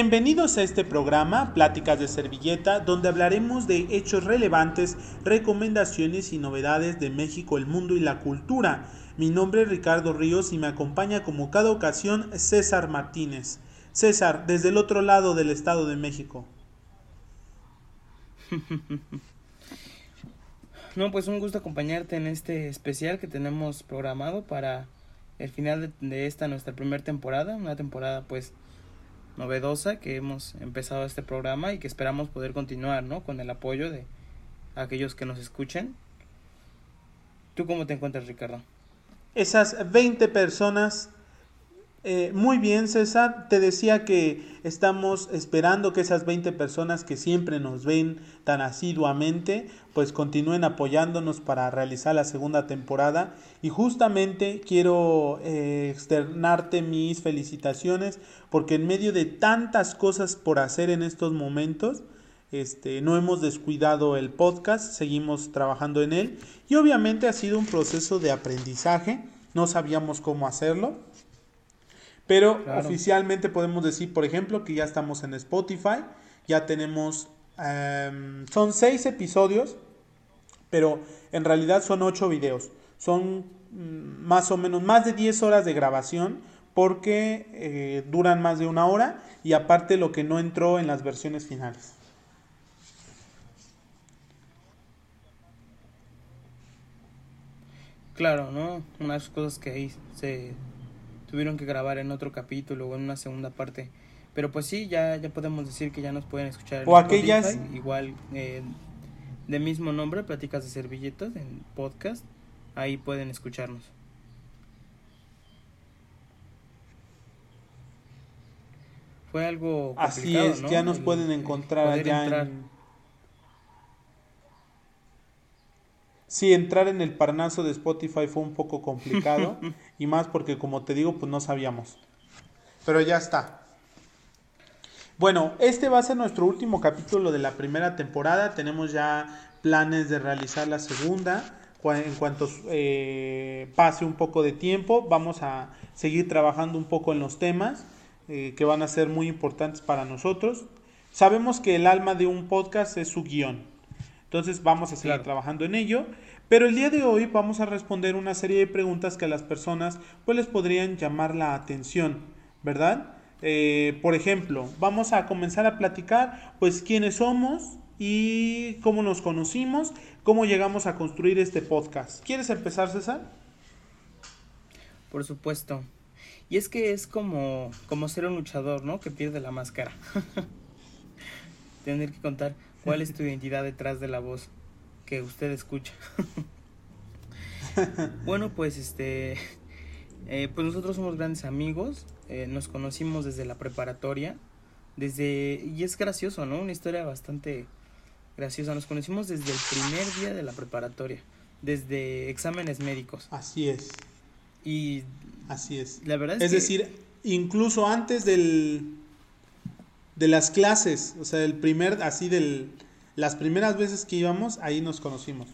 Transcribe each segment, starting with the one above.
Bienvenidos a este programa, Pláticas de Servilleta, donde hablaremos de hechos relevantes, recomendaciones y novedades de México, el mundo y la cultura. Mi nombre es Ricardo Ríos y me acompaña como cada ocasión César Martínez. César, desde el otro lado del Estado de México. No, pues un gusto acompañarte en este especial que tenemos programado para el final de, esta nuestra primera temporada, una temporada pues novedosa que hemos empezado este programa y que esperamos poder continuar, ¿no? Con el apoyo de aquellos que nos escuchen. ¿Tú cómo te encuentras, Ricardo? Esas 20 personas eh, muy bien, César. Te decía que estamos esperando que esas 20 personas que siempre nos ven tan asiduamente, pues continúen apoyándonos para realizar la segunda temporada. Y justamente quiero eh, externarte mis felicitaciones porque en medio de tantas cosas por hacer en estos momentos, este, no hemos descuidado el podcast, seguimos trabajando en él y obviamente ha sido un proceso de aprendizaje, no sabíamos cómo hacerlo, pero oficialmente podemos decir, por ejemplo, que ya estamos en Spotify, ya tenemos, em, son seis episodios, pero en realidad son ocho videos. Son mm, más o menos más de 10 horas de grabación porque eh, duran más de una hora y aparte lo que no entró en las versiones finales. Claro, ¿no? Unas cosas que ahí se tuvieron que grabar en otro capítulo o en una segunda parte. Pero pues sí, ya, ya podemos decir que ya nos pueden escuchar. o aquellas. igual eh, de mismo nombre, Pláticas de Servilletas en podcast. Ahí pueden escucharnos. Fue algo complicado, Así es, ya nos pueden encontrar allá en Sí, entrar en el parnaso de Spotify fue un poco complicado y más porque como te digo, pues no sabíamos. Pero ya está. Bueno, este va a ser nuestro último capítulo de la primera temporada. Tenemos ya planes de realizar la segunda. En cuanto eh, pase un poco de tiempo, vamos a seguir trabajando un poco en los temas eh, que van a ser muy importantes para nosotros. Sabemos que el alma de un podcast es su guion. Entonces vamos a seguir trabajando en ello. Pero el día de hoy vamos a responder una serie de preguntas que a las personas pues les podrían llamar la atención, ¿verdad? Eh, por ejemplo, vamos a comenzar a platicar pues quiénes somos y cómo nos conocimos, cómo llegamos a construir este podcast. ¿Quieres empezar, César? Por supuesto. Y es que es como, como ser un luchador, ¿no? Que pierde la máscara. Tener que contar ¿Cuál es tu identidad detrás de la voz que usted escucha? bueno, pues este, eh, pues nosotros somos grandes amigos, eh, nos conocimos desde la preparatoria, desde, y es gracioso, ¿no? Una historia bastante graciosa, nos conocimos desde el primer día de la preparatoria, desde exámenes médicos. Así es. Y... Así es. La verdad es, es decir, incluso antes del, de las clases, o sea, el primer, así del, las primeras veces que íbamos, ahí nos conocimos.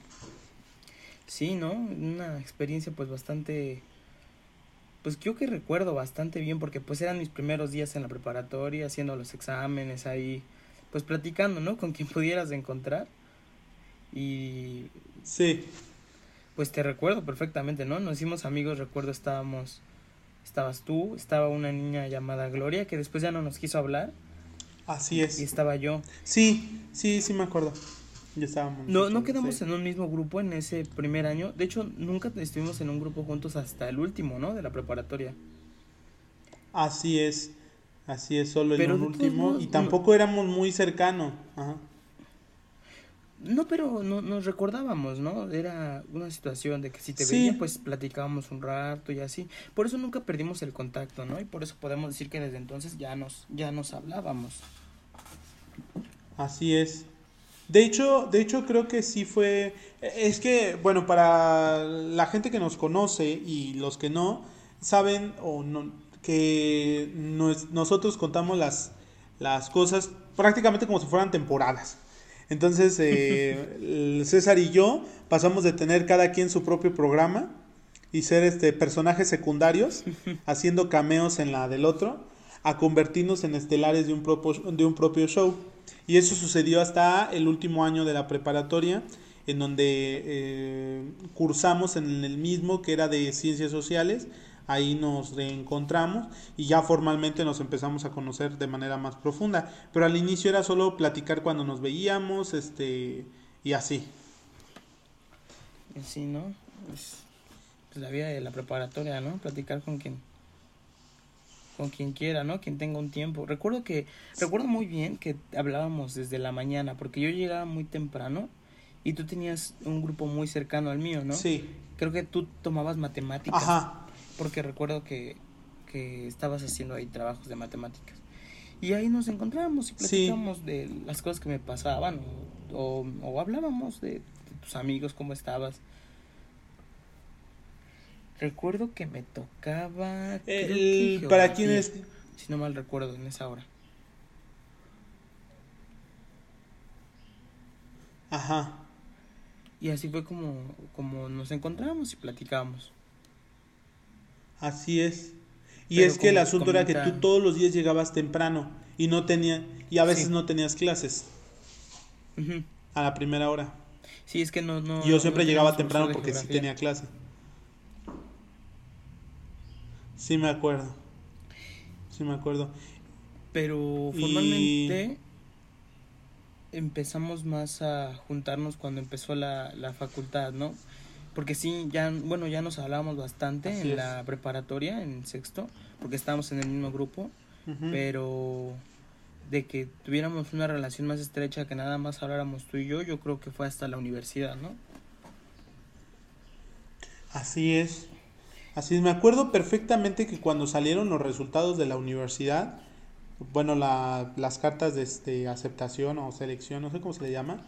Sí, ¿no? Una experiencia pues bastante, pues yo que recuerdo bastante bien porque pues eran mis primeros días en la preparatoria, haciendo los exámenes ahí, pues platicando, ¿no? Con quien pudieras encontrar. Y... Sí. Pues te recuerdo perfectamente, ¿no? Nos hicimos amigos, recuerdo estábamos, estabas tú, estaba una niña llamada Gloria que después ya no nos quiso hablar Así es. Y estaba yo. Sí, sí, sí me acuerdo. Ya estábamos. No, no quedamos en un mismo grupo en ese primer año. De hecho, nunca estuvimos en un grupo juntos hasta el último, ¿no? De la preparatoria. Así es. Así es, solo en el último. y tampoco éramos muy cercanos. Ajá. No, pero no, nos recordábamos, ¿no? Era una situación de que si te veía, pues platicábamos un rato y así. Por eso nunca perdimos el contacto, ¿no? Y por eso podemos decir que desde entonces ya nos, ya nos hablábamos. Así es. De hecho, de hecho creo que sí fue. Es que, bueno, para la gente que nos conoce y los que no, saben o no, que nosotros contamos las, las cosas prácticamente como si fueran temporadas. Entonces, eh, César y yo pasamos de tener cada quien su propio programa y ser este personajes secundarios, haciendo cameos en la del otro, a convertirnos en estelares de un, de un propio show. Y eso sucedió hasta el último año de la preparatoria, en donde eh, cursamos en el mismo que era de ciencias sociales. Ahí nos reencontramos y ya formalmente nos empezamos a conocer de manera más profunda. Pero al inicio era solo platicar cuando nos veíamos, este, y así. Sí, ¿no? Es pues, la vida de la preparatoria, ¿no? Platicar con quien con quien quiera, ¿no? Quien tenga un tiempo. Recuerdo que recuerdo muy bien que hablábamos desde la mañana porque yo llegaba muy temprano y tú tenías un grupo muy cercano al mío, ¿no? Sí. Creo que tú tomabas matemáticas. Ajá. Porque recuerdo que, que estabas haciendo ahí trabajos de matemáticas. Y ahí nos encontrábamos y platicábamos de las cosas que me pasaban o, o, hablábamos de, tus amigos, cómo estabas. Recuerdo que me tocaba. El, ¿Para quién Si no mal recuerdo, en esa hora. Ajá. Y así fue como, como nos encontramos y platicábamos. Así es. Y es que el asunto era que tú todos los días llegabas temprano y no tenía y a veces no tenías clases. A la primera hora. Sí, es que no... no Yo siempre llegaba temprano porque sí tenía clase. Sí me acuerdo. Sí me acuerdo. Pero formalmente empezamos más a juntarnos cuando empezó la, la facultad, ¿no? Porque sí, ya, bueno, ya nos hablábamos bastante en la preparatoria, en sexto, porque estábamos en el mismo grupo, pero de que tuviéramos una relación más estrecha que nada más habláramos tú y yo, yo creo que fue hasta la universidad, ¿no? Así es. Así es, me acuerdo perfectamente que cuando salieron los resultados de la universidad, bueno, la, las cartas de este, aceptación o selección, no sé cómo se le llama,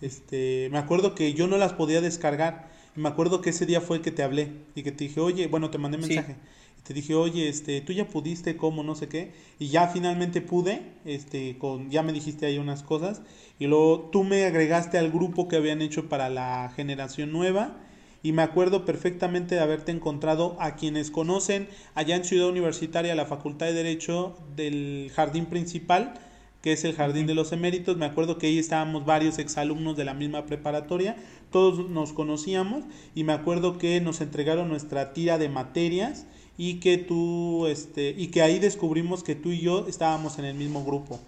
este, me acuerdo que yo no las podía descargar. Me acuerdo que ese día fue que te hablé y que te dije, oye, bueno, te mandé mensaje te dije, oye, este, tú ya pudiste, cómo, no sé qué, y ya finalmente pude, este, con, ya me dijiste ahí unas cosas, y luego tú me agregaste al grupo que habían hecho para la generación nueva, y me acuerdo perfectamente de haberte encontrado a quienes conocen allá en Ciudad Universitaria la Facultad de Derecho del jardín principal, que es el Jardín de los Eméritos. Me acuerdo que ahí estábamos varios exalumnos de la misma preparatoria, todos nos conocíamos y me acuerdo que nos entregaron nuestra tira de materias y que tú, este, y que ahí descubrimos que tú y yo estábamos en el mismo grupo.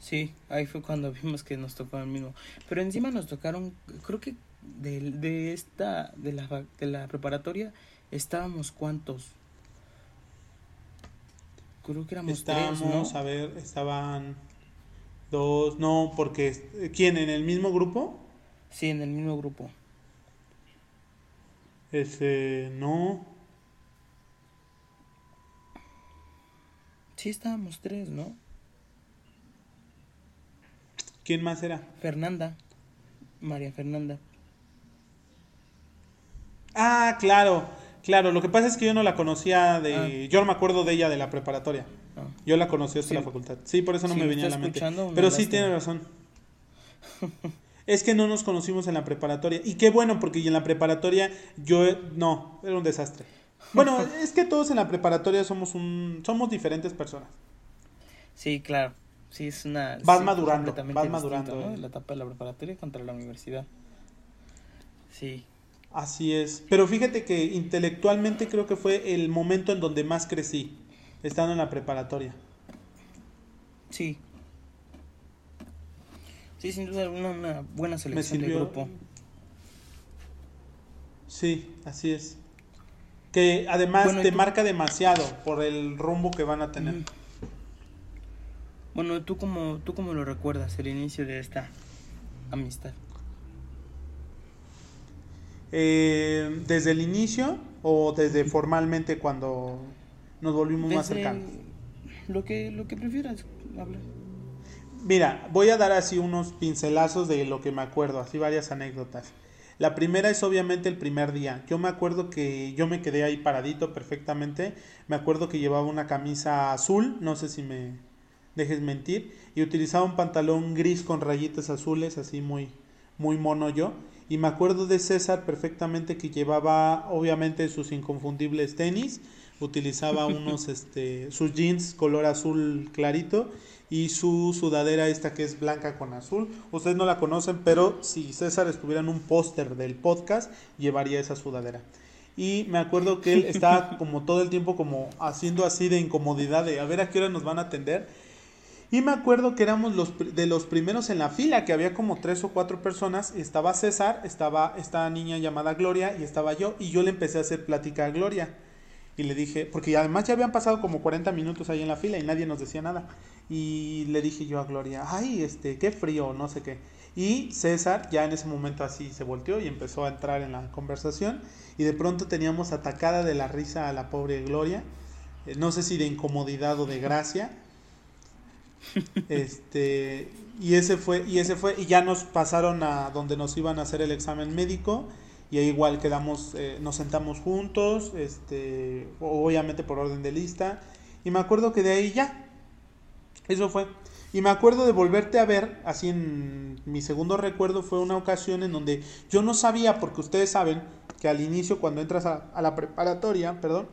Sí, ahí fue cuando vimos que nos tocó el mismo. Pero encima nos tocaron, creo que de, de esta, de la, de la preparatoria, estábamos cuántos. Creo que éramos estábamos, tres, a ver, estaban dos, no, porque, ¿quién? ¿En el mismo grupo? Sí, en el mismo grupo. Ese, no. Sí, estábamos tres, ¿no? ¿Quién más era? Fernanda. María Fernanda. Ah, claro, claro. Lo que pasa es que yo no la conocía de. Ah. Yo no me acuerdo de ella de la preparatoria. Ah. Yo la conocí hasta la facultad. Sí, por eso no me venía a la mente. Pero sí tiene razón. es que no nos conocimos en la preparatoria. Y qué bueno, porque en la preparatoria yo. No, era un desastre. Bueno, es que todos en la preparatoria somos un somos diferentes personas. Sí, claro. Sí, es una vas madurando, vas madurando, ¿no? la etapa de la preparatoria contra la universidad. Sí. Así es. Pero fíjate que intelectualmente creo que fue el momento en donde más crecí, estando en la preparatoria. Sí. Sí, sin duda alguna una buena selección de grupo. Sí, así es que además te marca demasiado por el rumbo que van a tener. Bueno, ¿tú cómo, ¿tú cómo lo recuerdas el inicio de esta amistad? Eh, ¿Desde el inicio o desde formalmente cuando nos volvimos más cercanos? Lo que, lo que prefieras hablar. Mira, voy a dar así unos pincelazos de lo que me acuerdo, así varias anécdotas. La primera es obviamente el primer día. Yo me acuerdo que yo me quedé ahí paradito perfectamente. Me acuerdo que llevaba una camisa azul, no sé si me dejes mentir, y utilizaba un pantalón gris con rayitas azules, así muy, muy mono yo. Y me acuerdo de César perfectamente que llevaba obviamente sus inconfundibles tenis, Utilizaba unos, este, sus jeans color azul clarito y su sudadera esta que es blanca con azul. Ustedes no la conocen, pero si César estuviera en un póster del podcast, llevaría esa sudadera. Y me acuerdo que él estaba como todo el tiempo como haciendo así de incomodidad de a ver a qué hora nos van a atender. Y me acuerdo que éramos los de los primeros en la fila, que había como tres o cuatro personas. Estaba César, estaba esta niña llamada Gloria y estaba yo. Y yo le empecé a hacer plática a Gloria. Y le dije, porque además ya habían pasado como 40 minutos ahí en la fila y nadie nos decía nada. Y le dije yo a Gloria, ay, este, qué frío, no sé qué. Y César ya en ese momento así se volteó y empezó a entrar en la conversación. Y de pronto teníamos atacada de la risa a la pobre Gloria. Eh, no sé si de incomodidad o de gracia. Este, y ese fue, y ese fue, y ya nos pasaron a donde nos iban a hacer el examen médico y ahí igual quedamos, eh, nos sentamos juntos, este, obviamente por orden de lista, y me acuerdo que de ahí ya, eso fue. Y me acuerdo de volverte a ver, así en mi segundo recuerdo fue una ocasión en donde yo no sabía, porque ustedes saben que al inicio cuando entras a, a la preparatoria, perdón,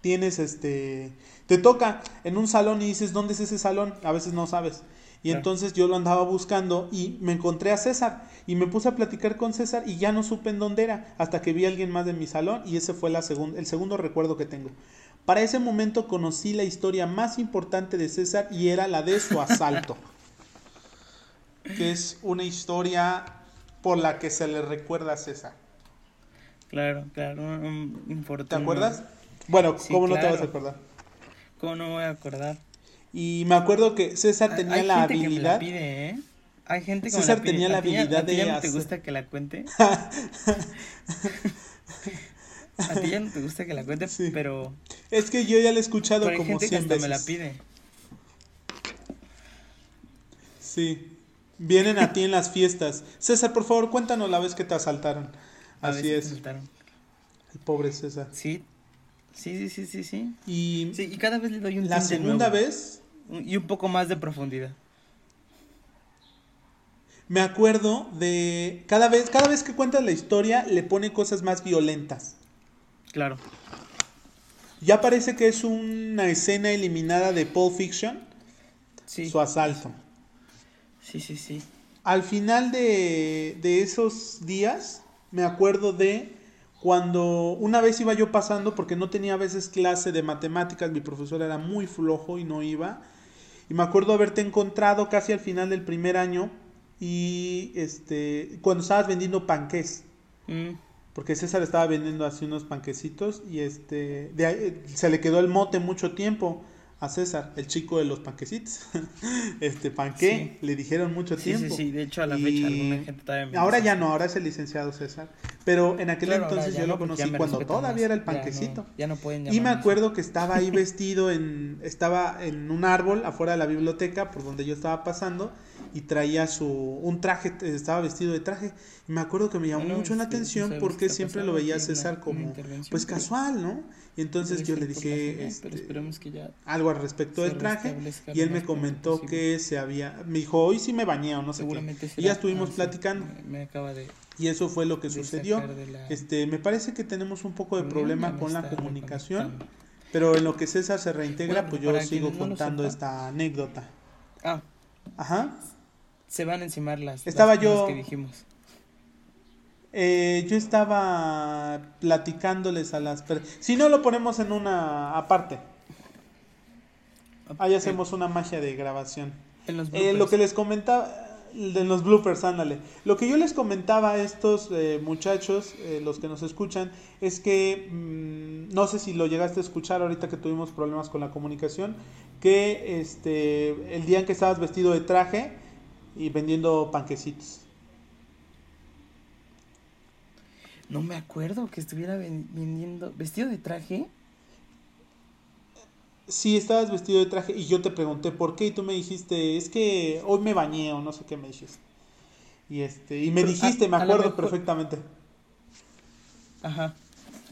tienes este, te toca en un salón y dices, ¿dónde es ese salón? A veces no sabes. Y entonces yo lo andaba buscando y me encontré a César y me puse a platicar con César y ya no supe en dónde era hasta que vi a alguien más de mi salón y ese fue la el segundo recuerdo que tengo. Para ese momento conocí la historia más importante de César y era la de su asalto, que es una historia por la que se le recuerda a César. Claro, claro, importante. ¿Te acuerdas? Bueno, ¿cómo no te vas a acordar? ¿Cómo no me voy a acordar? Y me acuerdo que César tenía la habilidad. Que me la pide, ¿eh? Hay gente que César tenía la habilidad de. ¿A ti ya no te gusta que la cuente? a ti ya no te gusta que la cuente, pero. Es que yo ya la he escuchado pero hay como gente 100 que hasta me la pide. Sí. Vienen a ti en las fiestas. César, por favor, cuéntanos la vez que te asaltaron. Así es. El pobre César. Sí, Sí, sí, sí, sí, Y, sí, y cada vez le doy un La segunda vez. Y un poco más de profundidad. Me acuerdo de. Cada vez, cada vez que cuentas la historia, le pone cosas más violentas. Claro. Ya parece que es una escena eliminada de Pulp Fiction. Sí. Su asalto. Sí, sí, sí. Al final de, de esos días, me acuerdo de cuando una vez iba yo pasando, porque no tenía a veces clase de matemáticas, mi profesor era muy flojo y no iba. Y me acuerdo haberte encontrado casi al final del primer año y este cuando estabas vendiendo panqués. Mm. Porque César estaba vendiendo así unos panquecitos y este de se le quedó el mote mucho tiempo a César, el chico de los panquecitos. este panqué, le dijeron mucho tiempo. Sí, sí, de hecho a la fecha alguna gente todavía Ahora ya no, ahora es el licenciado César. Pero en aquel entonces yo lo conocí cuando todavía era el panquecito. Ya no, pueden Y me acuerdo que estaba ahí vestido en estaba en un árbol afuera de la biblioteca por donde yo estaba pasando y traía su un traje, estaba vestido de traje. Y me acuerdo que me llamó mucho la atención porque siempre lo veía César como pues casual, ¿no? Y entonces yo le dije este, algo al respecto del traje y él me comentó que se había, me dijo, hoy sí me bañé o no sé qué. Y ya estuvimos platicando. y eso fue lo que sucedió. Este, me parece que tenemos un poco de problema con la comunicación, pero en lo que César se reintegra, pues yo sigo contando esta anécdota. Ah. Ajá. Se van a encimar las, Estaba yo, que dijimos. Eh, yo estaba platicándoles a las personas. Si no, lo ponemos en una aparte. Ahí hacemos una magia de grabación. En los eh, lo que les comentaba, de los bloopers, ándale. Lo que yo les comentaba a estos eh, muchachos, los que nos escuchan, es que mm, no sé si lo llegaste a escuchar ahorita que tuvimos problemas con la comunicación, que este el día en que estabas vestido de traje y vendiendo panquecitos. No me acuerdo que estuviera vendiendo. ¿Vestido de traje? Sí, estabas vestido de traje y yo te pregunté por qué y tú me dijiste, es que hoy me bañé o no sé qué me dijiste. Y este, y me dijiste, me acuerdo perfectamente. Ajá.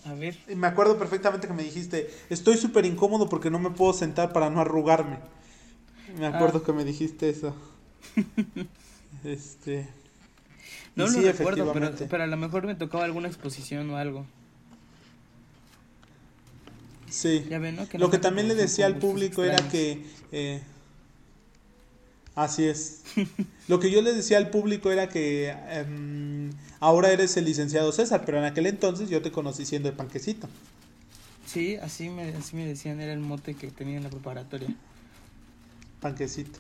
A ver. Y me acuerdo perfectamente que me dijiste, estoy súper incómodo porque no me puedo sentar para no arrugarme. Me acuerdo ah. que me dijiste eso. este. No lo recuerdo, pero, pero a lo mejor me tocaba alguna exposición o algo. Sí. Ya ven, ¿no? Lo que también le decía al público era que... eh, así es. Lo que yo le decía al público era que em, ahora eres el licenciado César, pero en aquel entonces yo te conocí siendo el panquecito. Sí, así me, así me decían, era el mote que tenía en la preparatoria. Panquecito.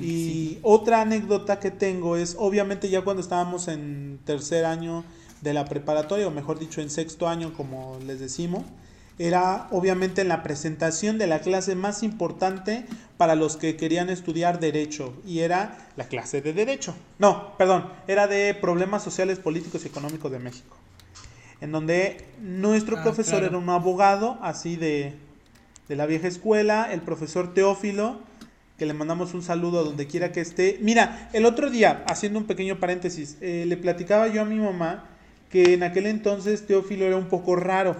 Y otra anécdota que tengo es, obviamente ya cuando estábamos en tercer año de la preparatoria, o mejor dicho, en sexto año, como les decimos, era obviamente en la presentación de la clase más importante para los que querían estudiar derecho, y era la clase de derecho. No, perdón, era de problemas sociales, políticos y económicos de México, en donde nuestro Ah, profesor claro. era un abogado, así de, de la vieja escuela, el profesor Teófilo, que le mandamos un saludo a donde quiera que esté. Mira, el otro día, haciendo un pequeño paréntesis, eh, le platicaba yo a mi mamá que en aquel entonces Teófilo era un poco raro.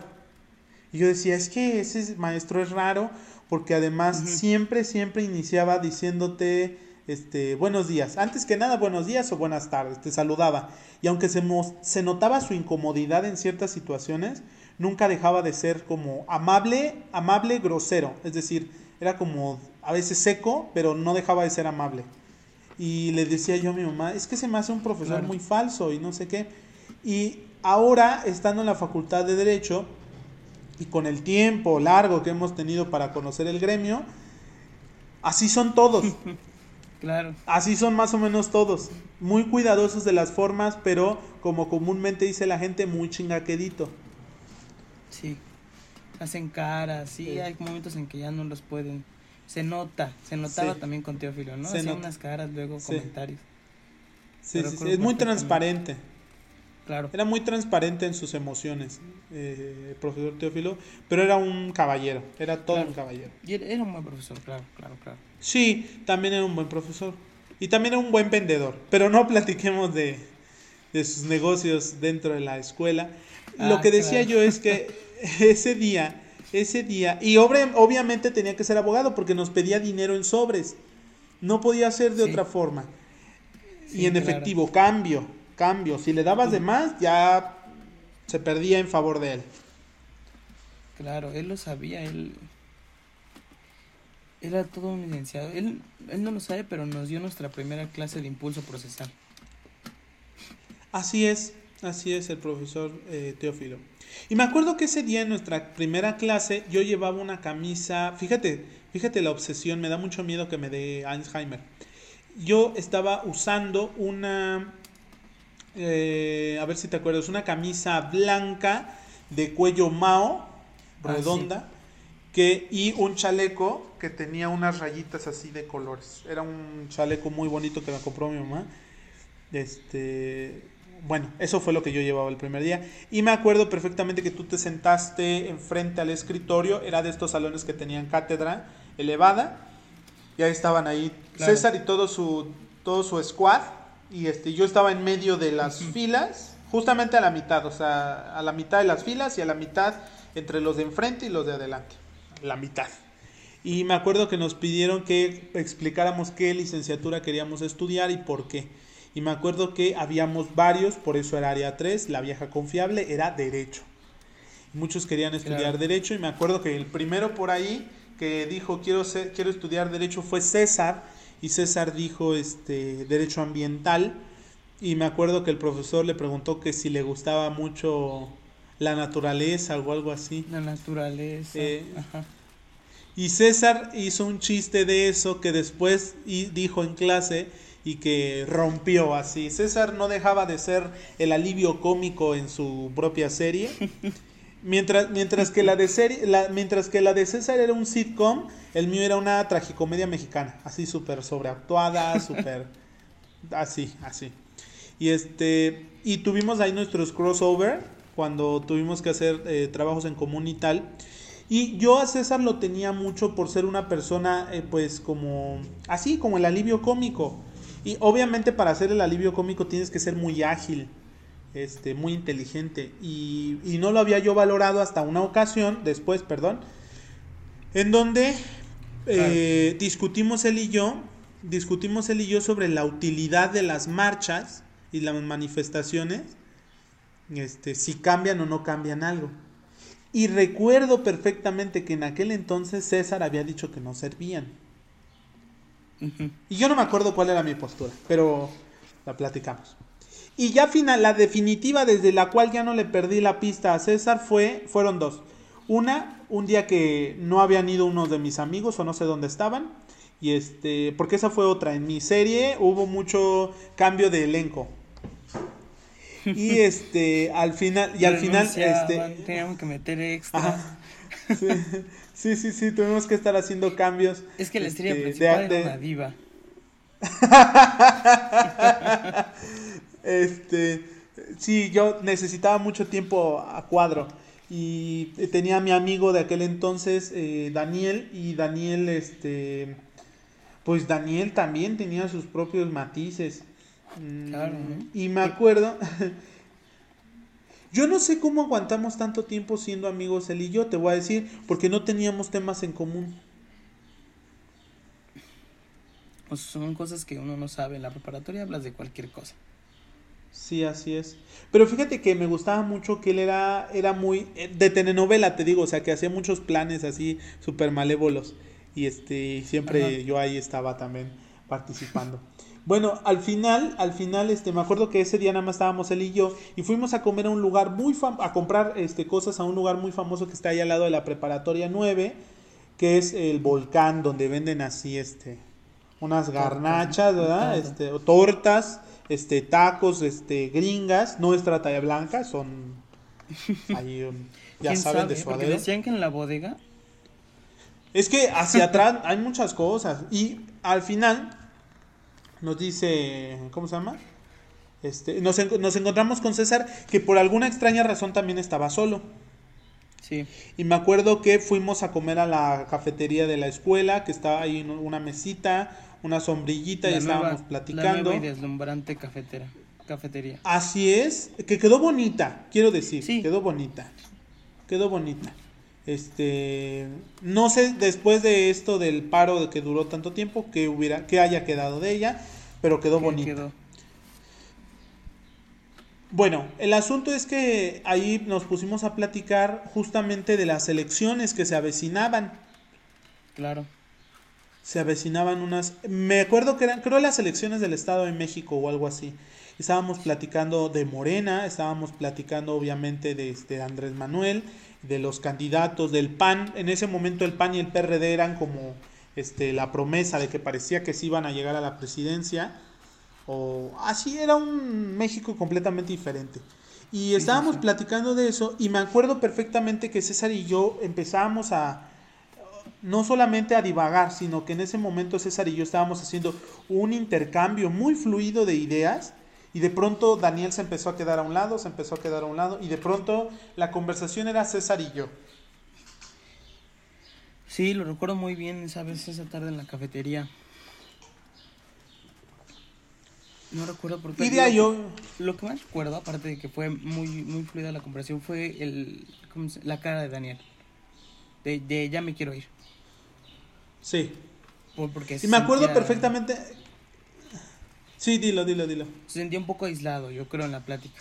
Y yo decía, es que ese maestro es raro porque además siempre, siempre iniciaba diciéndote, este, buenos días. Antes que nada, buenos días o buenas tardes, te saludaba. Y aunque se, se notaba su incomodidad en ciertas situaciones, nunca dejaba de ser como amable, amable, grosero. Es decir, era como a veces seco, pero no dejaba de ser amable. Y le decía yo a mi mamá, es que se me hace un profesor Claro. muy falso y no sé qué. Y ahora, estando en la Facultad de Derecho, y con el tiempo largo que hemos tenido para conocer el gremio, así son todos. Claro, Así son más o menos todos. Muy cuidadosos de las formas, pero como comúnmente dice la gente, muy chingaquedito. sí. Hacen caras, sí, Sí. hay momentos en que ya no los pueden. Se nota, se notaba Sí. también con Teófilo, ¿no? Se Hacía nota. unas caras, luego Sí. comentarios. Sí, sí, sí, Es muy transparente. Claro, Era muy transparente en sus emociones, eh, el profesor Teófilo, pero era un caballero, era todo Claro. un caballero. y era, un buen profesor, claro, claro, claro. Sí, también era un buen profesor. Y también era un buen vendedor. Pero no platiquemos de, de sus negocios dentro de la escuela. Lo Ah, que decía claro. yo es que ese día, ese día, y obre- obviamente tenía que ser abogado porque nos pedía dinero en sobres. No podía ser de Sí. otra forma. Sí, y en claro. efectivo, cambio, cambio. Si le dabas de más, ya se perdía en favor de él. Claro, él lo sabía, él era todo un licenciado. Él, él no lo sabe, pero nos dio nuestra primera clase de impulso procesal. Así es, así es el profesor eh, Teófilo. Y me acuerdo que ese día en nuestra primera clase yo llevaba una camisa, fíjate, fíjate la obsesión, me da mucho miedo que me dé Alzheimer. Yo estaba usando una, eh, a ver si te acuerdas, una camisa blanca de cuello mao, Ah, redonda, que, y un chaleco que tenía unas rayitas así de colores. Era un chaleco muy bonito que me compró mi mamá. Este, bueno, eso fue lo que yo llevaba el primer día. Y me acuerdo perfectamente que tú te sentaste enfrente al escritorio. Era de estos salones que tenían cátedra elevada. Y ahí estaban ahí Claro. César y todo su, todo su squad. Y este, yo estaba en medio de las filas, justamente a la mitad, o sea, a la mitad de las filas y a la mitad entre los de enfrente y los de adelante. La mitad. Y me acuerdo que nos pidieron que explicáramos qué licenciatura queríamos estudiar y por qué. Y me acuerdo que habíamos varios, por eso era área 3, la vieja confiable, era derecho. Muchos querían estudiar Claro. derecho y me acuerdo que el primero por ahí que dijo quiero ser, quiero estudiar derecho fue César y César dijo este derecho ambiental y me acuerdo que el profesor le preguntó que si le gustaba mucho la naturaleza o algo así. La naturaleza. Eh, ajá. Y César hizo un chiste de eso que después y- dijo en clase y que rompió así. César no dejaba de ser el alivio cómico en su propia serie. Mientras, mientras, que la de serie, la- mientras que la de César era un sitcom, el mío era una tragicomedia mexicana, así súper sobreactuada, súper así, así. Y este y tuvimos ahí nuestros crossover cuando tuvimos que hacer eh, trabajos en común y tal. Y yo a César lo tenía mucho por ser una persona, eh, pues como así, como el alivio cómico. Y obviamente para hacer el alivio cómico tienes que ser muy ágil, este, muy inteligente. Y, y no lo había yo valorado hasta una ocasión, después, perdón, en donde eh, discutimos él y yo, discutimos él y yo sobre la utilidad de las marchas y las manifestaciones, este, si cambian o no cambian algo. Y recuerdo perfectamente que en aquel entonces César había dicho que no servían. Y yo no me acuerdo cuál era mi postura, pero la platicamos. Y ya final, la definitiva desde la cual ya no le perdí la pista a César fue, fueron dos. Una, un día que no habían ido unos de mis amigos o no sé dónde estaban. Y este, porque esa fue otra. En mi serie hubo mucho cambio de elenco. Y este, al final, y al final, este. Teníamos que meter extra. Sí, sí, sí, tuvimos que estar haciendo cambios. Es que la estrella este, principal de, era una diva. este, sí, yo necesitaba mucho tiempo a cuadro y tenía a mi amigo de aquel entonces, eh, Daniel, y Daniel, este, pues Daniel también tenía sus propios matices. Claro. Y me acuerdo, yo no sé cómo aguantamos tanto tiempo siendo amigos él y yo, te voy a decir, porque no teníamos temas en común. Pues son cosas que uno no sabe. En la preparatoria hablas de cualquier cosa. Sí, así es. Pero fíjate que me gustaba mucho que él era, era muy eh, de telenovela, te digo, o sea, que hacía muchos planes así súper malévolos. Y este, siempre yo ahí estaba también participando. Bueno, al final, al final, este, me acuerdo que ese día nada más estábamos él y yo y fuimos a comer a un lugar muy a comprar este, cosas a un lugar muy famoso que está ahí al lado de la preparatoria 9, que es el volcán donde venden así, este, unas garnachas, ¿verdad? Este, tortas este, tacos, este, gringas, nuestra talla blanca, son ahí, ya saben, de suadero. decían que en la bodega. Es que hacia atrás hay muchas cosas. Y al final nos dice, ¿cómo se llama? Este, nos, nos encontramos con César, que por alguna extraña razón también estaba solo. Sí. Y me acuerdo que fuimos a comer a la cafetería de la escuela, que estaba ahí en una mesita, una sombrillita y estábamos platicando. La y deslumbrante cafetera, cafetería. Así es, que quedó bonita, quiero decir, sí. quedó bonita. Quedó bonita. Este, no sé después de esto del paro de que duró tanto tiempo que hubiera que haya quedado de ella, pero quedó bonita. Bueno, el asunto es que ahí nos pusimos a platicar justamente de las elecciones que se avecinaban. Claro se avecinaban unas, me acuerdo que eran, creo las elecciones del Estado de México o algo así. Estábamos platicando de Morena, estábamos platicando obviamente de este Andrés Manuel, de los candidatos del PAN. En ese momento el PAN y el PRD eran como este la promesa de que parecía que se iban a llegar a la presidencia o así era un México completamente diferente. Y estábamos platicando de eso y me acuerdo perfectamente que César y yo empezábamos a no solamente a divagar, sino que en ese momento César y yo estábamos haciendo un intercambio muy fluido de ideas y de pronto Daniel se empezó a quedar a un lado, se empezó a quedar a un lado y de pronto la conversación era César y yo. Sí, lo recuerdo muy bien esa vez, esa tarde en la cafetería. No recuerdo por qué. Y yo... Lo que más recuerdo, aparte de que fue muy, muy fluida la conversación, fue el, la cara de Daniel. De, de ya me quiero ir. Sí. porque y me acuerdo perfectamente. Sí, dilo, dilo, dilo. Se sentía un poco aislado, yo creo, en la plática.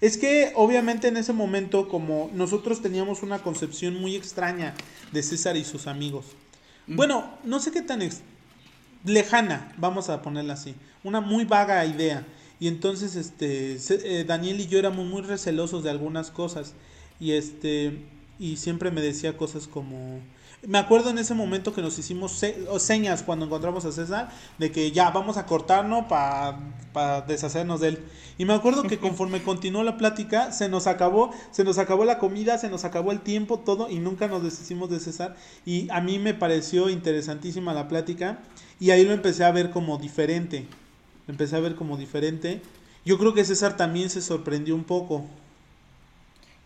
Es que obviamente en ese momento, como nosotros teníamos una concepción muy extraña de César y sus amigos. Mm. Bueno, no sé qué tan lejana, vamos a ponerla así. Una muy vaga idea. Y entonces, este, eh, Daniel y yo éramos muy recelosos de algunas cosas. Y este, y siempre me decía cosas como me acuerdo en ese momento que nos hicimos señas cuando encontramos a César de que ya vamos a cortarnos para deshacernos de él. Y me acuerdo que conforme continuó la plática, se nos acabó, se nos acabó la comida, se nos acabó el tiempo, todo, y nunca nos deshicimos de César. Y a mí me pareció interesantísima la plática, y ahí lo empecé a ver como diferente. Lo empecé a ver como diferente. Yo creo que César también se sorprendió un poco.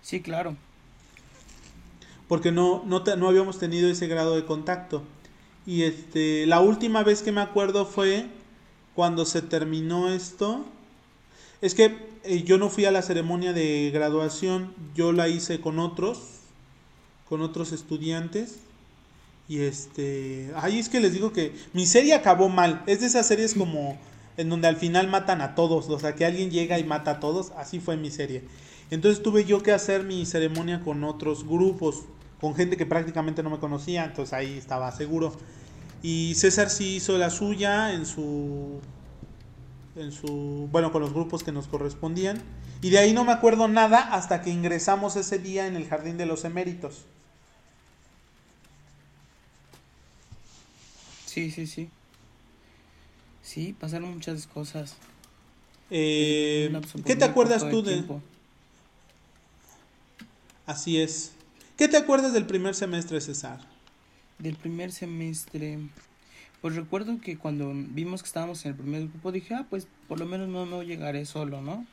Sí, claro porque no, no, no habíamos tenido ese grado de contacto. Y este, la última vez que me acuerdo fue cuando se terminó esto. Es que eh, yo no fui a la ceremonia de graduación, yo la hice con otros, con otros estudiantes. Y este, ay, es que les digo que mi serie acabó mal. Es de esas series como en donde al final matan a todos, o sea, que alguien llega y mata a todos, así fue mi serie. Entonces tuve yo que hacer mi ceremonia con otros grupos, con gente que prácticamente no me conocía, entonces ahí estaba seguro. Y César sí hizo la suya en su en su bueno, con los grupos que nos correspondían. Y de ahí no me acuerdo nada hasta que ingresamos ese día en el Jardín de los Eméritos. Sí, sí, sí. Sí, pasaron muchas cosas. Eh, ¿Qué te acuerdas tú de, Así es. ¿Qué te acuerdas del primer semestre, César? Del primer semestre. Pues recuerdo que cuando vimos que estábamos en el primer grupo dije, ah, pues por lo menos no, no llegaré solo, ¿no?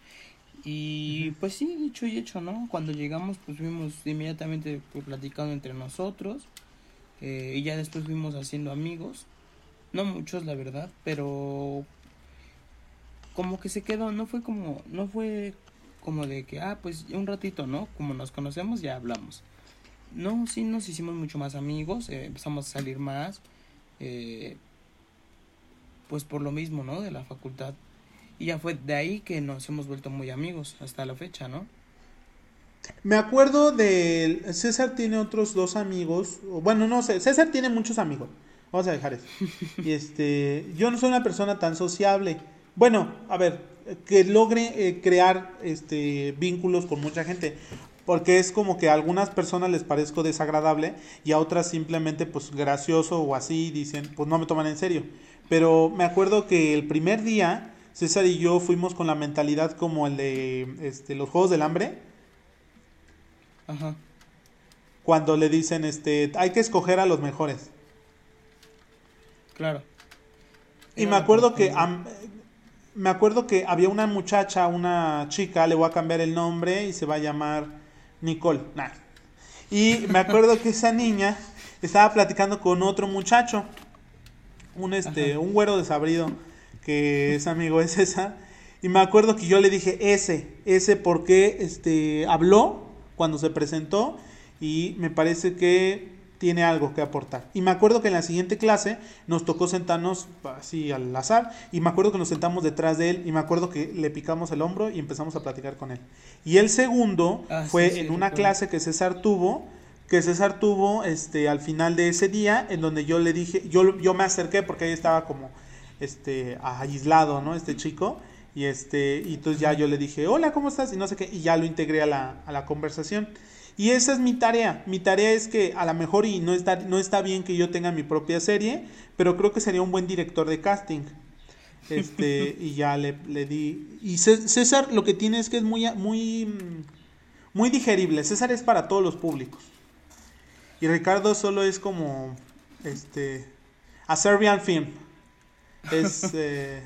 Y pues sí, dicho y hecho, ¿no? Cuando llegamos, pues fuimos inmediatamente pues, platicando entre nosotros. Eh, y ya después fuimos haciendo amigos. No muchos, la verdad, pero como que se quedó, no fue como, no fue como de que, ah, pues un ratito, ¿no? Como nos conocemos, ya hablamos. No, sí nos hicimos mucho más amigos, eh, empezamos a salir más, eh, pues por lo mismo, ¿no? De la facultad. Y ya fue de ahí que nos hemos vuelto muy amigos hasta la fecha, ¿no? Me acuerdo de César tiene otros dos amigos, bueno, no sé, César tiene muchos amigos. Vamos a dejar eso. Y este, yo no soy una persona tan sociable. Bueno, a ver, que logre eh, crear este, vínculos con mucha gente. Porque es como que a algunas personas les parezco desagradable y a otras simplemente pues gracioso o así dicen, pues no me toman en serio. Pero me acuerdo que el primer día César y yo fuimos con la mentalidad como el de este, los Juegos del Hambre. Ajá. Cuando le dicen, este, hay que escoger a los mejores. Claro. Y me acuerdo que me acuerdo que había una muchacha, una chica, le voy a cambiar el nombre y se va a llamar Nicole. Y me acuerdo que esa niña estaba platicando con otro muchacho, un este, un güero desabrido, que es amigo de César. Y me acuerdo que yo le dije ese, ese porque este habló cuando se presentó y me parece que tiene algo que aportar. Y me acuerdo que en la siguiente clase nos tocó sentarnos así al azar y me acuerdo que nos sentamos detrás de él y me acuerdo que le picamos el hombro y empezamos a platicar con él. Y el segundo ah, fue en una clase que César tuvo, que César tuvo este al final de ese día en donde yo le dije, yo, yo me acerqué porque ahí estaba como este aislado, ¿no? Este chico y este y entonces ya yo le dije, "Hola, ¿cómo estás?" y no sé qué y ya lo integré a la a la conversación. Y esa es mi tarea. Mi tarea es que a lo mejor y no está, no está bien que yo tenga mi propia serie, pero creo que sería un buen director de casting. Este, y ya le, le, di. Y César lo que tiene es que es muy, muy, muy digerible. César es para todos los públicos. Y Ricardo solo es como, este, a Serbian film. Es eh,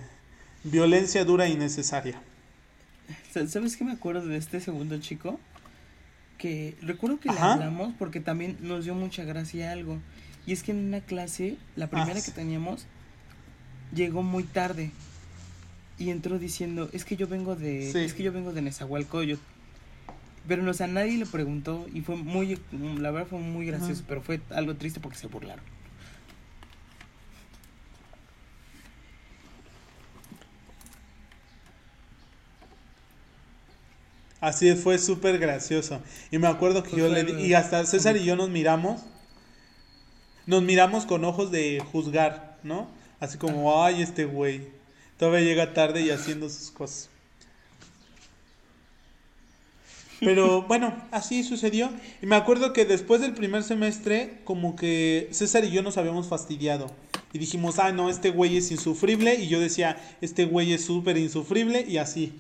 violencia dura y necesaria. ¿Sabes qué me acuerdo de este segundo chico? Que recuerdo que le hablamos porque también nos dio mucha gracia algo. Y es que en una clase, la primera ah, que teníamos, llegó muy tarde. Y entró diciendo, es que yo vengo de, es que yo vengo de Nezahualcóyotl. Pero no, o sea, nadie le preguntó y fue muy, la verdad fue muy gracioso, pero fue algo triste porque se burlaron. Así fue súper gracioso. Y me acuerdo que yo le di, y hasta César y yo nos miramos, nos miramos con ojos de juzgar, ¿no? Así como, ay, este güey, todavía llega tarde y haciendo sus cosas. Pero bueno, así sucedió. Y me acuerdo que después del primer semestre, como que César y yo nos habíamos fastidiado. Y dijimos, ah, no, este güey es insufrible. Y yo decía, este güey es súper insufrible. Y así.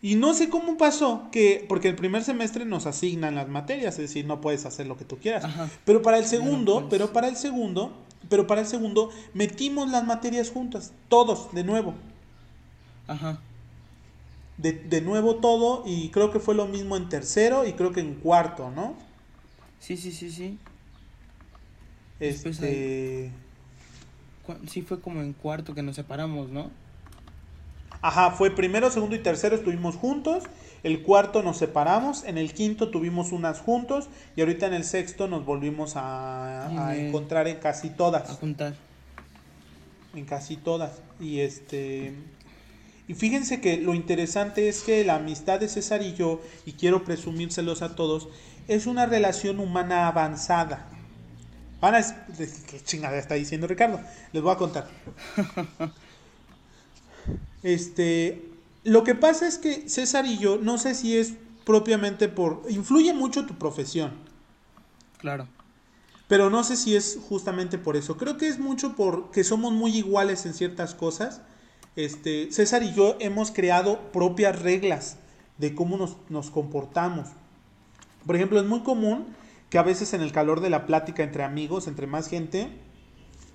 Y no sé cómo pasó que, porque el primer semestre nos asignan las materias, es decir, no puedes hacer lo que tú quieras. Pero para el segundo, pero para el segundo, pero para el segundo metimos las materias juntas, todos, de nuevo. Ajá. De, de nuevo todo, y creo que fue lo mismo en tercero y creo que en cuarto, ¿no? Sí, sí, sí, sí. Este. Sí, fue como en cuarto que nos separamos, ¿no? Ajá, fue primero, segundo y tercero estuvimos juntos. El cuarto nos separamos. En el quinto tuvimos unas juntos. Y ahorita en el sexto nos volvimos a, encontrar en casi todas. A juntar. En casi todas. Y este. Y fíjense que lo interesante es que la amistad de César y yo, y quiero presumírselos a todos, es una relación humana avanzada. Van a ¿Qué chingada está diciendo Ricardo? Les voy a contar. Este, lo que pasa es que César y yo, no sé si es propiamente por... Influye mucho tu profesión. Claro. Pero no sé si es justamente por eso. Creo que es mucho porque somos muy iguales en ciertas cosas. Este, César y yo hemos creado propias reglas de cómo nos, nos comportamos. Por ejemplo, es muy común que a veces en el calor de la plática entre amigos, entre más gente,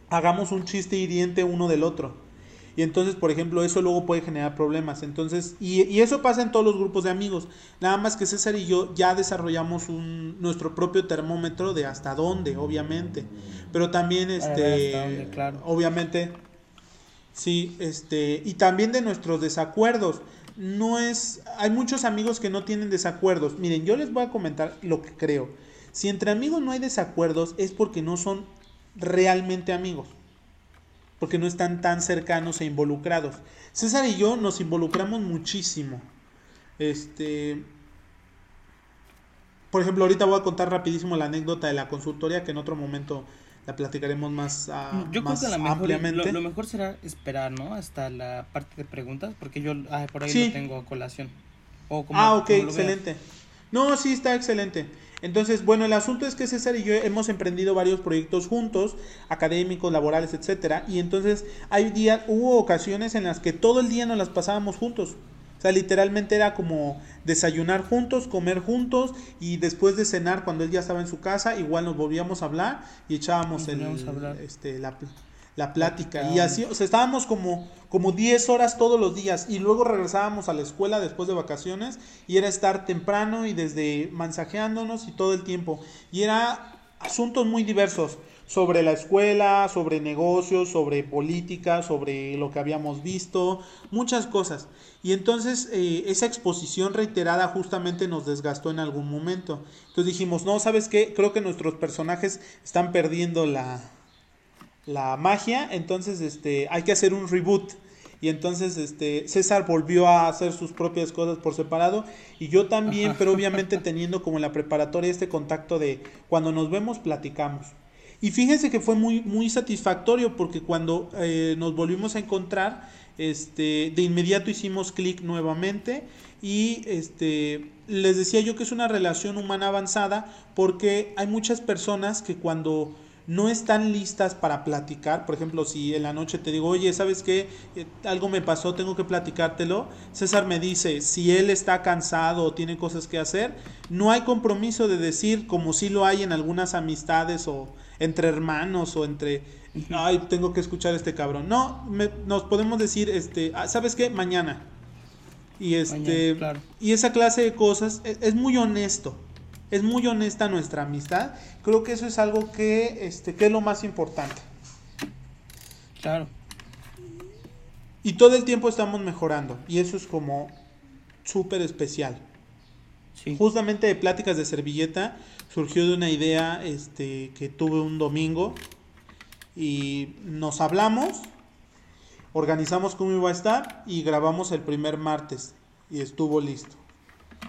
hagamos un chiste hiriente uno del otro. Y entonces, por ejemplo, eso luego puede generar problemas. Entonces, y, eso pasa en todos los grupos de amigos. Nada más que César y yo ya desarrollamos un, nuestro propio termómetro de hasta dónde, obviamente. Pero también, este, obviamente, sí, este, y también de nuestros desacuerdos. No es, hay muchos amigos que no tienen desacuerdos. Miren, yo les voy a comentar lo que creo. Si entre amigos no hay desacuerdos es porque no son realmente amigos porque no están tan cercanos e involucrados. César y yo nos involucramos muchísimo. Este, por ejemplo, ahorita voy a contar rapidísimo la anécdota de la consultoría que en otro momento la platicaremos más, uh, yo creo que lo ampliamente. Lo, mejor será esperar, ¿no? Hasta la parte de preguntas, porque yo ah, por ahí lo tengo a colación. ah, ok, excelente. No, sí, está excelente. Entonces, bueno, el asunto es que César y yo hemos emprendido varios proyectos juntos, académicos, laborales, etcétera, y entonces hay días, hubo ocasiones en las que todo el día nos las pasábamos juntos. O sea, literalmente era como desayunar juntos, comer juntos y después de cenar, cuando él ya estaba en su casa, igual nos volvíamos a hablar y echábamos el, este, la, la plática. Y así, o sea, estábamos como, como 10 horas todos los días y luego regresábamos a la escuela después de vacaciones y era estar temprano y desde mensajeándonos y todo el tiempo. Y era asuntos muy diversos sobre la escuela, sobre negocios, sobre política, sobre lo que habíamos visto, muchas cosas. Y entonces eh, esa exposición reiterada justamente nos desgastó en algún momento. Entonces dijimos, no, ¿sabes qué? Creo que nuestros personajes están perdiendo la, la magia, entonces este, hay que hacer un reboot. Y entonces este, César volvió a hacer sus propias cosas por separado y yo también, pero obviamente teniendo como en la preparatoria este contacto de cuando nos vemos platicamos. Y fíjense que fue muy, muy satisfactorio porque cuando eh, nos volvimos a encontrar, este, de inmediato hicimos clic nuevamente y este, les decía yo que es una relación humana avanzada porque hay muchas personas que cuando no están listas para platicar. Por ejemplo, si en la noche te digo, oye, ¿sabes qué? Eh, algo me pasó, tengo que platicártelo. César me dice, si él está cansado o tiene cosas que hacer, no hay compromiso de decir, como si lo hay en algunas amistades o entre hermanos o entre, ay, tengo que escuchar a este cabrón. No, nos podemos decir, este, ah, ¿sabes qué? Mañana. Y este, y esa clase de cosas e, es muy honesto es muy honesta nuestra amistad. Creo que eso es algo que, este, que es lo más importante. Claro. Y todo el tiempo estamos mejorando. Y eso es como súper especial. Justamente de pláticas de servilleta surgió de una idea este, que tuve un domingo. Y nos hablamos, organizamos cómo iba a estar y grabamos el primer martes. Y estuvo listo.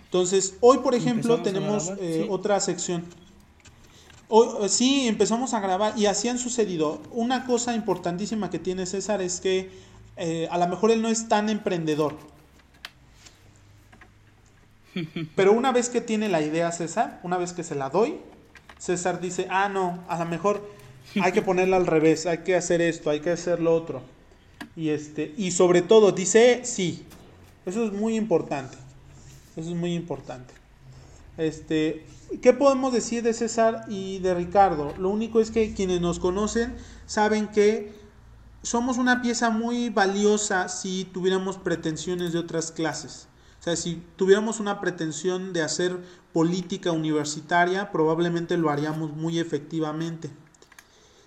Entonces, hoy, por ejemplo, tenemos eh, otra sección. Hoy, eh, sí, empezamos a grabar y así han sucedido. Una cosa importantísima que tiene César es que eh, a lo mejor él no es tan emprendedor. Pero una vez que tiene la idea César, una vez que se la doy, César dice, ah, no, a lo mejor hay que ponerla al revés, hay que hacer esto, hay que hacer lo otro. Y, este, y sobre todo, dice sí. Eso es muy importante. Eso es muy importante. Este, ¿Qué podemos decir de César y de Ricardo? Lo único es que quienes nos conocen saben que somos una pieza muy valiosa si tuviéramos pretensiones de otras clases. O sea, si tuviéramos una pretensión de hacer política universitaria, probablemente lo haríamos muy efectivamente.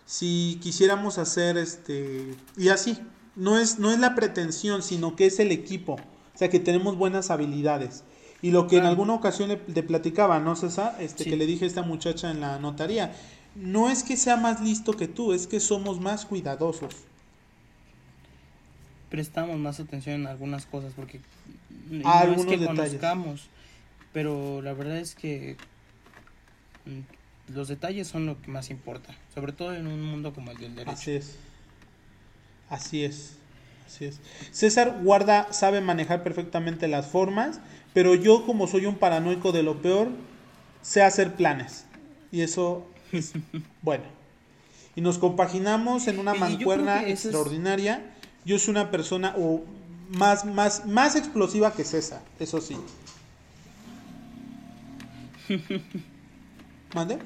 Si quisiéramos hacer este y así, no es no es la pretensión, sino que es el equipo, o sea, que tenemos buenas habilidades. Y lo que en alguna ocasión le, platicaba, ¿no, César? Este, Que le dije a esta muchacha en la notaría, no es que sea más listo que tú, es que somos más cuidadosos. prestamos más atención en algunas cosas porque A no es que algunos detalles. conozcamos, pero la verdad es que mm, los detalles son lo que más importa, sobre todo en un mundo como el del derecho. Así es. Así es. Así es. César Guarda sabe manejar perfectamente las formas, pero yo como soy un paranoico de lo peor, sé hacer planes. Y eso es bueno. Y nos compaginamos en una yo mancuerna es- extraordinaria. Yo soy una persona o más, más, más explosiva que César, eso sí. ¿Mande?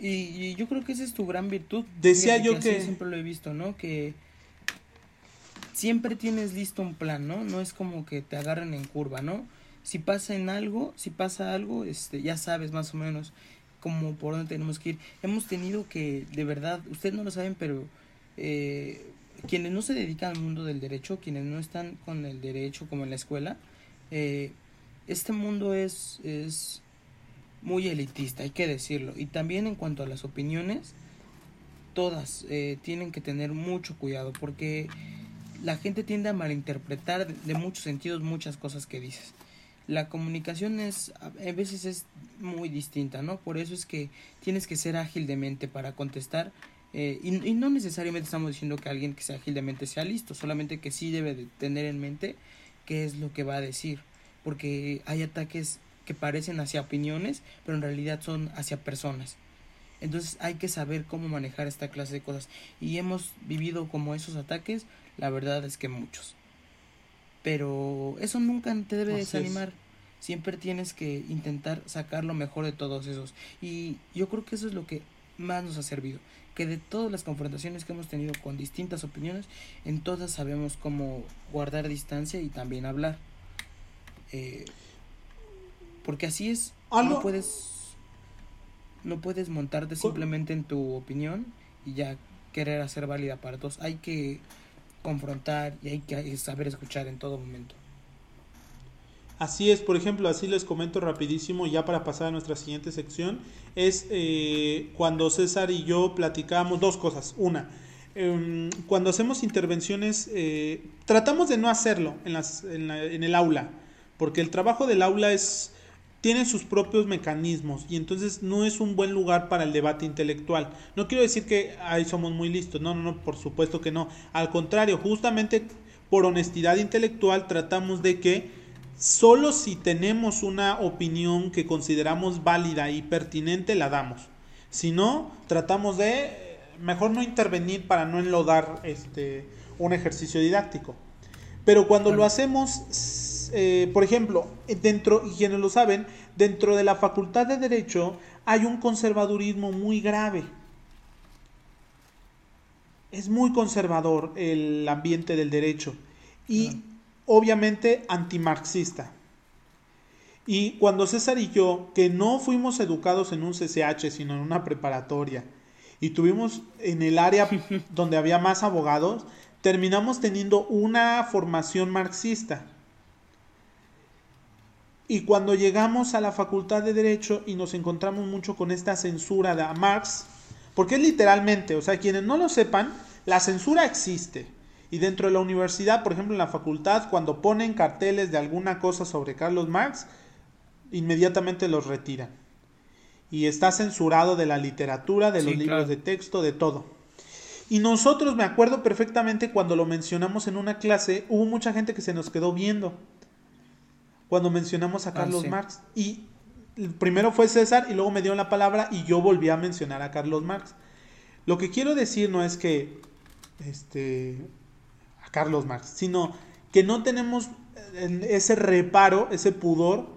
Y, y yo creo que esa es tu gran virtud. Decía yo que- siempre lo he visto, ¿no? Que siempre tienes listo un plan, ¿no? No es como que te agarren en curva, ¿no? Si pasa en algo, si pasa algo, este, ya sabes más o menos como por dónde tenemos que ir. Hemos tenido que, de verdad, ustedes no lo saben, pero eh, quienes no se dedican al mundo del derecho, quienes no están con el derecho como en la escuela, eh, este mundo es, es muy elitista, hay que decirlo. Y también en cuanto a las opiniones, todas eh, tienen que tener mucho cuidado porque la gente tiende a malinterpretar de, muchos sentidos muchas cosas que dices. La comunicación es a veces es muy distinta, ¿no? Por eso es que tienes que ser ágil de mente para contestar eh, y, y no necesariamente estamos diciendo que alguien que sea ágil de mente sea listo, solamente que sí debe de tener en mente qué es lo que va a decir, porque hay ataques que parecen hacia opiniones, pero en realidad son hacia personas. Entonces hay que saber cómo manejar esta clase de cosas. Y hemos vivido como esos ataques, la verdad es que muchos. Pero eso nunca te debe Así es. desanimar. Siempre tienes que intentar sacar lo mejor de todos esos. Y yo creo que eso es lo que más nos ha servido. Que de todas las confrontaciones que hemos tenido con distintas opiniones, en todas sabemos cómo guardar distancia y también hablar. Eh, porque así es, Algo- no puedes no puedes montarte simplemente en tu opinión y ya querer hacer válida para todos. Hay que confrontar y hay que saber escuchar en todo momento. Así es, por ejemplo, así les comento rapidísimo, ya para pasar a nuestra siguiente sección, es eh, cuando César y yo platicábamos dos cosas. Una, em, cuando hacemos intervenciones, eh, tratamos de no hacerlo en, las, en, la- en el aula, porque el trabajo del aula es tiene sus propios mecanismos y entonces no es un buen lugar para el debate intelectual. No quiero decir que ahí somos muy listos, no, no, no, por supuesto que no. Al contrario, justamente por honestidad intelectual tratamos de que solo si tenemos una opinión que consideramos válida y pertinente la damos. Si no, tratamos de mejor no intervenir para no enlodar este un ejercicio didáctico. Pero cuando lo hacemos, eh, por ejemplo, dentro, y quienes lo saben, dentro de la Facultad de Derecho hay un conservadurismo muy grave. Es muy conservador el ambiente del derecho y obviamente antimarxista. Y cuando César y yo, que no fuimos educados en un CCH, sino en una preparatoria, y tuvimos en el área donde había más abogados, terminamos teniendo una formación marxista. Y cuando llegamos a la Facultad de Derecho y nos encontramos mucho con esta censura de Marx, porque es literalmente, o sea, quienes no lo sepan, la censura existe. Y dentro de la universidad, por ejemplo, en la facultad, cuando ponen carteles de alguna cosa sobre Carlos Marx, inmediatamente los retiran. Y está censurado de la literatura, de Sí, los libros claro. de texto, de todo. Y nosotros, me acuerdo perfectamente cuando lo mencionamos en una clase, hubo mucha gente que se nos quedó viendo cuando mencionamos a Ah, Carlos sí. Marx. Y primero fue César y luego me dio la palabra y yo volví a mencionar a Carlos Marx. Lo que quiero decir no es que este a Carlos Marx, sino que no tenemos eh, ese reparo, ese pudor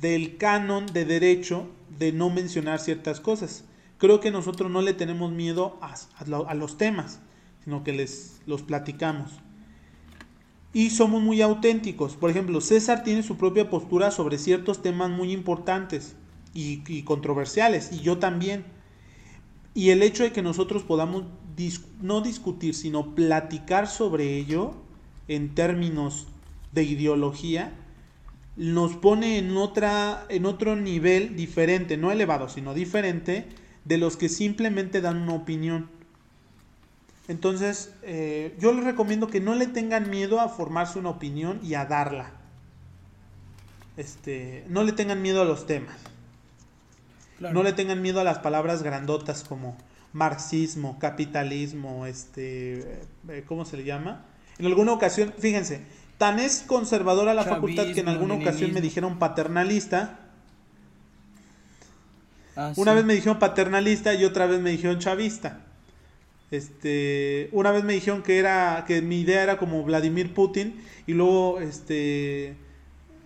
del canon de derecho de no mencionar ciertas cosas. Creo que nosotros no le tenemos miedo a, a los temas, sino que les los platicamos. Y somos muy auténticos. Por ejemplo, César tiene su propia postura sobre ciertos temas muy importantes y, y controversiales, y yo también. Y el hecho de que nosotros podamos dis- no discutir, sino platicar sobre ello en términos de ideología, nos pone en otra en otro nivel diferente, no elevado, sino diferente de los que simplemente dan una opinión. Entonces, eh, yo les recomiendo que no le tengan miedo a formarse una opinión y a darla. Este, no le tengan miedo a los temas. Claro. No le tengan miedo a las palabras grandotas como marxismo, capitalismo, este, eh, ¿cómo se le llama? En alguna ocasión, fíjense, tan es conservadora la facultad que en alguna ocasión me dijeron paternalista. Ah, Una sí. vez me dijeron paternalista y otra vez me dijeron chavista. Este, una vez me dijeron que era que mi idea era como Vladimir Putin y luego este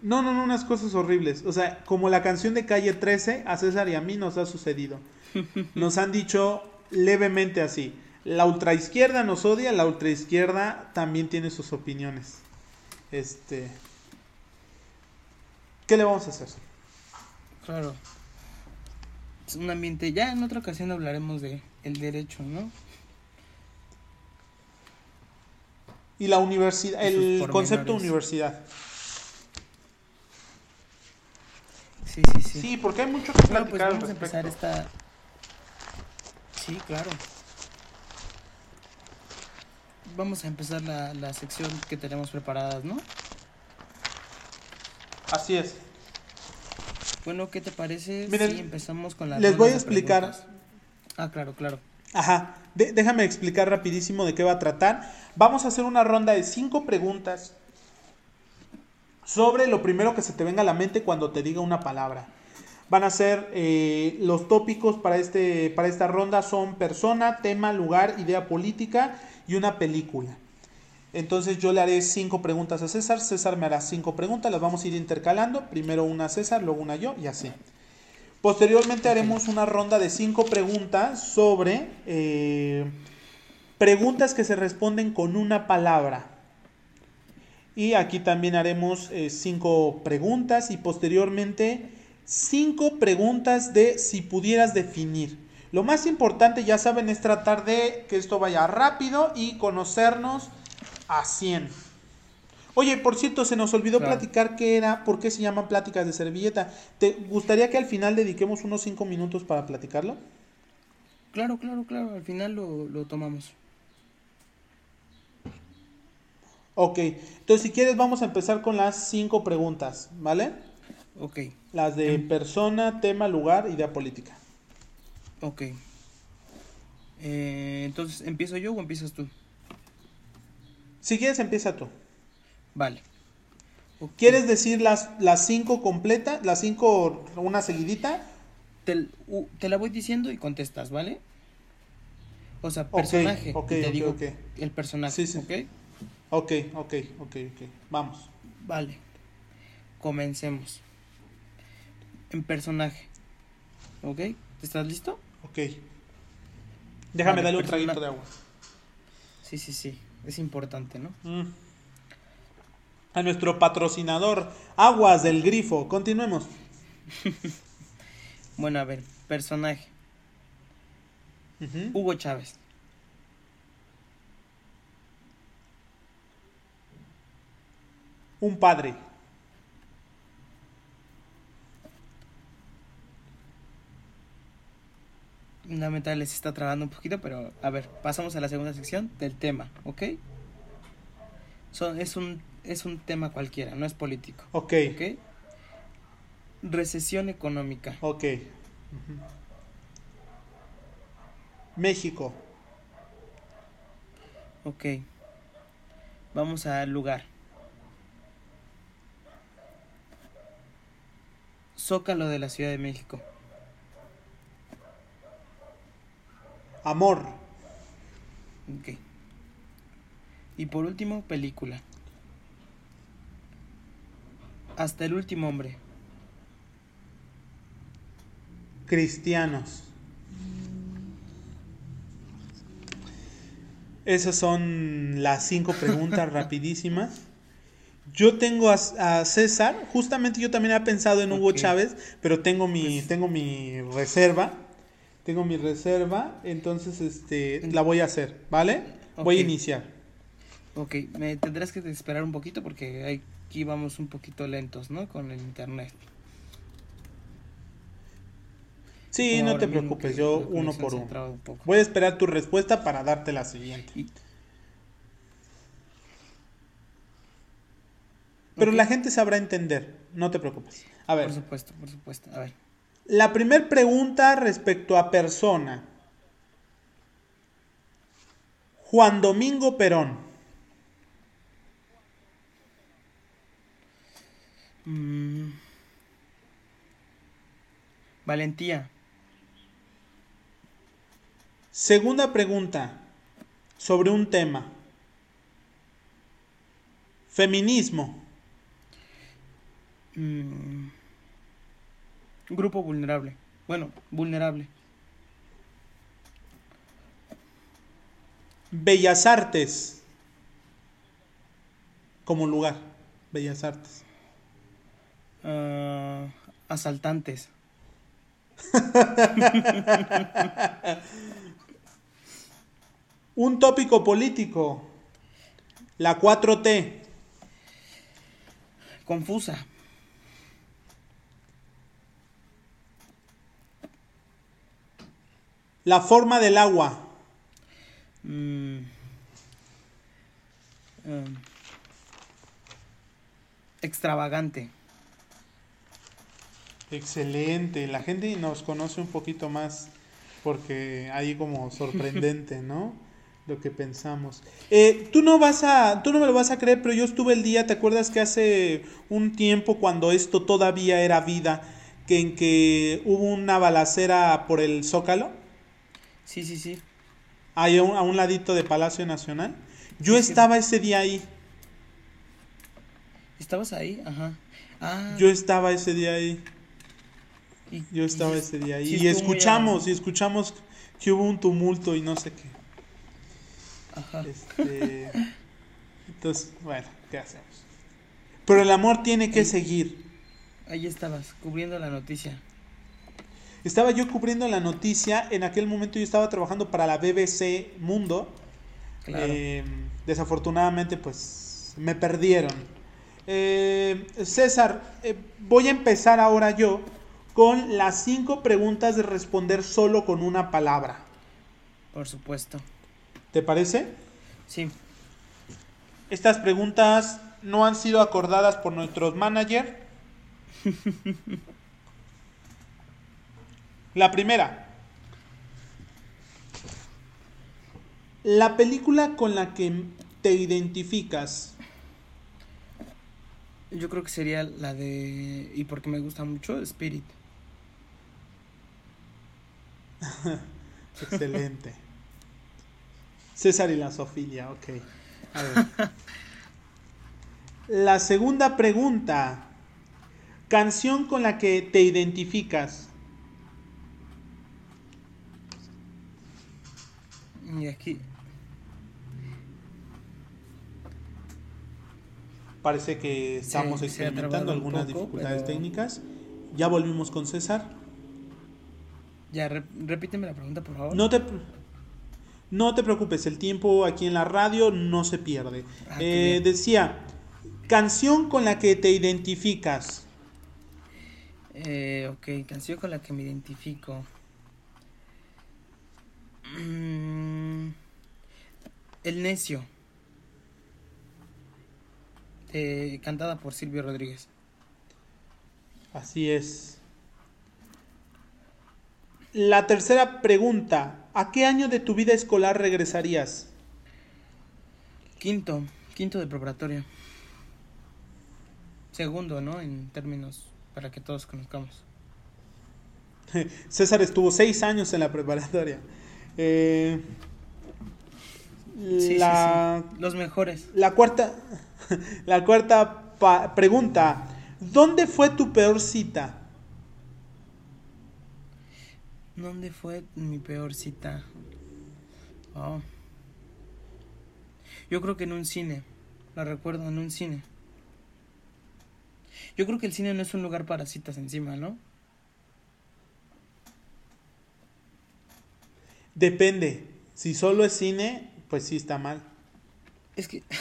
no, no, no, unas cosas horribles. O sea, como la canción de Calle 13, a César y a mí nos ha sucedido. Nos han dicho levemente así. La ultraizquierda nos odia, la ultraizquierda también tiene sus opiniones. Este ¿Qué le vamos a hacer? Claro. Es un ambiente. Ya en otra ocasión hablaremos de el derecho, ¿no? Y la universidad, el concepto universidad. Sí, sí, sí. Sí, porque hay mucho que Bueno, pues al vamos a empezar respecto. esta. Sí, claro. Vamos a empezar la, la sección que tenemos preparadas, ¿no? Así es. Bueno, ¿qué te parece Miren, si empezamos con la les voy a explicar. Ah, claro, claro. Ajá. Déjame explicar rapidísimo de qué va a tratar. Vamos a hacer una ronda de cinco preguntas sobre lo primero que se te venga a la mente cuando te diga una palabra. Van a ser eh, los tópicos para, este, para esta ronda son persona, tema, lugar, idea política y una película. Entonces yo le haré cinco preguntas a César, César me hará cinco preguntas, las vamos a ir intercalando, primero una a César, luego una yo y así. Posteriormente haremos una ronda de cinco preguntas sobre eh, preguntas que se responden con una palabra. Y aquí también haremos eh, cinco preguntas y posteriormente cinco preguntas de si pudieras definir. Lo más importante, ya saben, es tratar de que esto vaya rápido y conocernos a 100. Oye, por cierto, se nos olvidó Claro. platicar qué era, por qué se llaman pláticas de servilleta. ¿Te gustaría que al final dediquemos unos 5 minutos para platicarlo? Claro, claro, claro. Al final lo, lo tomamos. Ok, entonces si quieres vamos a empezar con las 5 preguntas, ¿vale? Ok, Las de persona, tema, lugar, idea política. ok. Eh, entonces, ¿empiezo yo o empiezas tú? Si quieres empieza tú. Vale. ¿Quieres decir las las cinco completas, las cinco una seguidita? Te, u- te la voy diciendo y contestas, ¿vale? O sea, personaje. ok, y te digo ok. el personaje, Sí, sí. ¿ok? Ok, ok, ok, ok. Vamos. Vale. Comencemos. En personaje. ¿Ok? ¿Estás listo? Ok. Déjame Vale, darle un traguito de agua. Sí, sí, sí. Es importante, ¿no? Mm. A nuestro patrocinador, Aguas del Grifo. Continuemos. Bueno, a ver, personaje. Hugo Chávez. Un padre. Lamentable se está trabando un poquito, pero a ver, pasamos a la segunda sección del tema, ¿ok? Son, es, un, es un tema cualquiera, no es político, Ok. ¿ok? Recesión económica. Ok. México. Ok. Vamos al lugar. Zócalo de la Ciudad de México. Amor. Ok. Y por último, película. Hasta el último hombre. Cristianos. Esas son las cinco preguntas rapidísimas. Yo tengo a, a César, justamente yo también he pensado en Hugo. Chávez, pero tengo mi, Pues- tengo mi reserva. Tengo mi reserva, entonces este la voy a hacer, ¿vale? Voy a iniciar. Ok, me tendrás que esperar un poquito porque aquí vamos un poquito lentos, ¿no? Con el internet. Sí, Como no te preocupes, yo uno por uno. traba un poco. Voy a esperar tu respuesta para darte la siguiente. Y- Pero la gente sabrá entender, no te preocupes. A ver, Por supuesto, por supuesto. A ver. la primera pregunta respecto a persona. Juan Domingo Perón. Mm. Valentía. Segunda pregunta sobre un tema. Feminismo. Mm. Grupo vulnerable. Bueno, vulnerable. Bellas Artes. Como lugar. Bellas Artes. Ah, asaltantes. Un tópico político. La 4T. Confusa. La forma del agua. Mm. Um, extravagante. Excelente. La gente nos conoce un poquito más porque hay como sorprendente, ¿no? Lo que pensamos. Eh, tú no vas a, tú no me lo vas a creer, pero yo estuve el día, ¿te acuerdas que hace un tiempo cuando esto todavía era vida, que en que hubo una balacera por el Zócalo, Sí, sí, sí. ahí a un, a un ladito de Palacio Nacional? Yo sí. estaba ese día ahí. ¿Estabas ahí? Ajá. Ah, Yo estaba ese día ahí. Y- Yo estaba y- ese día ahí. sí y escuchamos, y escuchamos que hubo un tumulto y no sé qué. Ajá. Este, entonces, bueno, ¿qué hacemos? Pero el amor tiene que seguir. Ahí estabas, cubriendo la noticia. Estaba yo cubriendo la noticia, en aquel momento yo estaba trabajando para la BBC Mundo. Claro. Eh, desafortunadamente, pues me perdieron. Eh, César, eh, voy a empezar ahora yo con las cinco preguntas de responder solo con una palabra. Por supuesto. ¿Te parece? Sí. Estas preguntas no han sido acordadas por nuestros managers. La primera. La película con la que te identificas. Yo creo que sería la de. Y porque me gusta mucho, Spirit. Excelente. César y la Sofía, ok. A ver. La segunda pregunta. Canción con la que te identificas. Y aquí. Parece que estamos experimentando algunas poco, dificultades pero- técnicas. Ya volvimos con César. Ya, re- repíteme la pregunta, por favor. No te, no te preocupes, el tiempo aquí en la radio no se pierde. Ah, Eh, decía, canción con la que te identificas. Eh, ok, canción con la que me identifico. Mm, El necio. Eh, cantada por Silvio Rodríguez. Así es. La tercera pregunta, ¿a qué año de tu vida escolar regresarías? Quinto, quinto de preparatoria. Segundo, ¿no? En términos para que todos conozcamos. César estuvo seis años en la preparatoria. Eh, Sí, sí, la, sí. Los mejores. la cuarta, la cuarta pregunta, ¿dónde fue tu peor cita? ¿Dónde fue mi peor cita? Oh. Yo creo que en un cine. La recuerdo en un cine. Yo creo que el cine no es un lugar para citas encima, ¿no? Depende. Si solo es cine, pues sí está mal. Es que...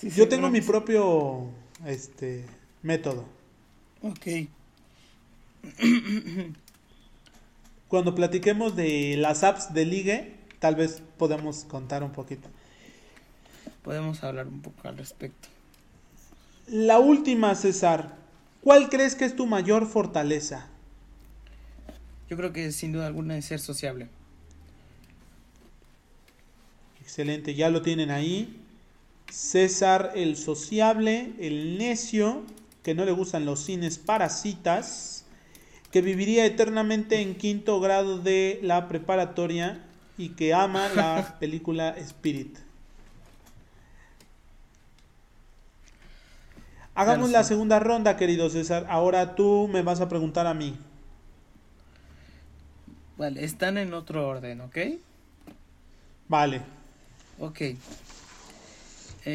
Sí, Yo tengo mi propio este método. Ok. Cuando platiquemos de las apps de ligue, tal vez podemos contar un poquito. Podemos hablar un poco al respecto. La última, César. ¿Cuál crees que es tu mayor fortaleza? Yo creo que sin duda alguna es ser sociable. Excelente, ya lo tienen ahí. César el sociable, el necio, que no le gustan los cines parasitas, que viviría eternamente en quinto grado de la preparatoria y que ama la película Spirit. Hagamos la segunda ronda, querido César. Ahora tú me vas a preguntar a mí. Vale, están en otro orden, ¿ok? Vale. Ok. Eh,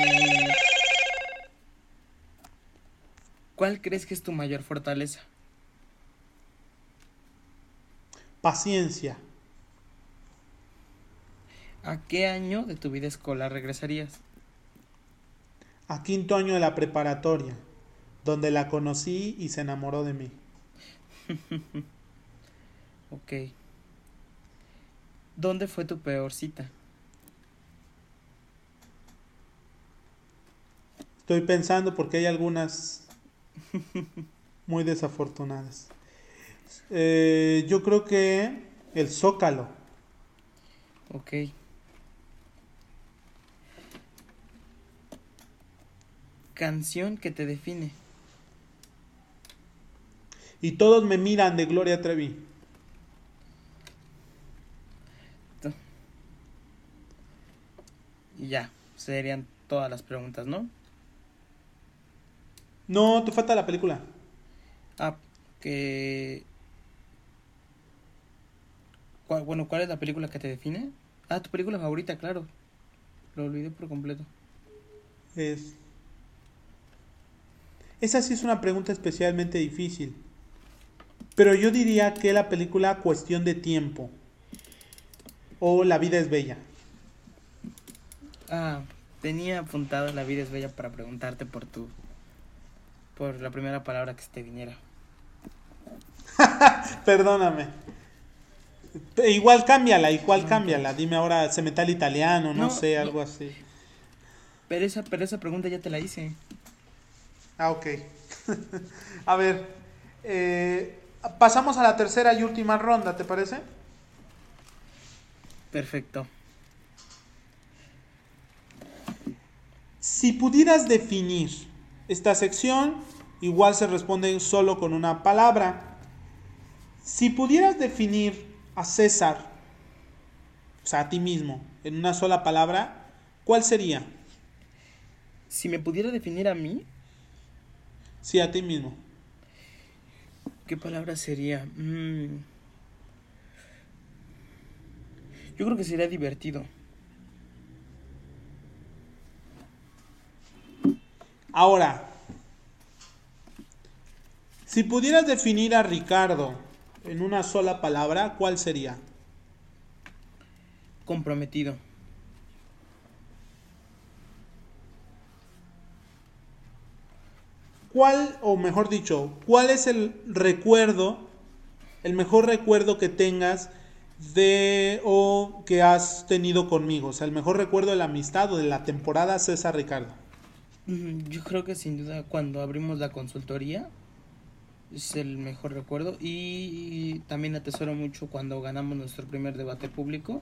¿Cuál crees que es tu mayor fortaleza? Paciencia. ¿A qué año de tu vida escolar regresarías? a quinto año de la preparatoria, donde la conocí y se enamoró de mí. ok. ¿Dónde fue tu peor cita? Estoy pensando porque hay algunas muy desafortunadas. Eh, yo creo que el zócalo. Ok. canción que te define. Y todos me miran de Gloria Trevi. Y ya, serían todas las preguntas, ¿no? No, te falta la película. Ah, que... bueno, ¿cuál es la película que te define? Ah, tu película favorita, claro. Lo olvidé por completo. Es esa sí es una pregunta especialmente difícil. Pero yo diría que la película Cuestión de Tiempo o La vida es bella. Ah, tenía apuntado La vida es bella para preguntarte por tu por la primera palabra que se te viniera. Perdóname. Igual cámbiala, igual cámbiala. Dime ahora se metal italiano, no, sé, algo así. Pero esa, pero esa pregunta ya te la hice. Ah, ok. a ver, eh, pasamos a la tercera y última ronda, ¿te parece? Perfecto. Si pudieras definir esta sección, igual se responde solo con una palabra. Si pudieras definir a César, o sea, a ti mismo, en una sola palabra, ¿cuál sería? Si me pudiera definir a mí, Sí, a ti mismo. ¿Qué palabra sería? Mm. Yo creo que sería divertido. Ahora, si pudieras definir a Ricardo en una sola palabra, ¿cuál sería? Comprometido. ¿Cuál, o mejor dicho, cuál es el recuerdo, el mejor recuerdo que tengas de o que has tenido conmigo? O sea, el mejor recuerdo de la amistad o de la temporada César Ricardo. Yo creo que sin duda cuando abrimos la consultoría es el mejor recuerdo y también atesoro mucho cuando ganamos nuestro primer debate público.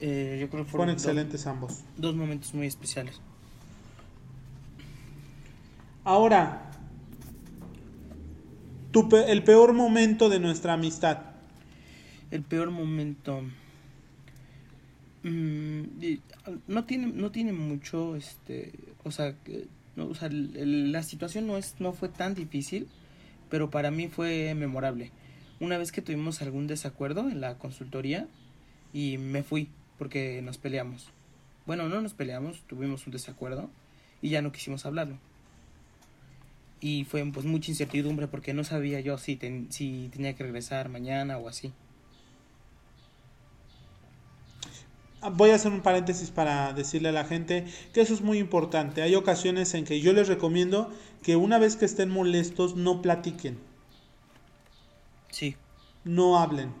Eh, yo creo que fueron, excelentes ambos. Dos momentos muy especiales. Ahora, el peor momento de nuestra amistad. El peor momento. Mm, no tiene, no tiene mucho, este, o sea, no, la situación no es, no fue tan difícil, pero para mí fue memorable. Una vez que tuvimos algún desacuerdo en la consultoría y me fui porque nos peleamos. Bueno, no nos peleamos, tuvimos un desacuerdo y ya no quisimos hablarlo y fue pues mucha incertidumbre porque no sabía yo si, si tenía que regresar mañana o así. Voy a hacer un paréntesis para decirle a la gente que eso es muy importante. Hay ocasiones en que yo les recomiendo que una vez que estén molestos no platiquen. Sí. No hablen.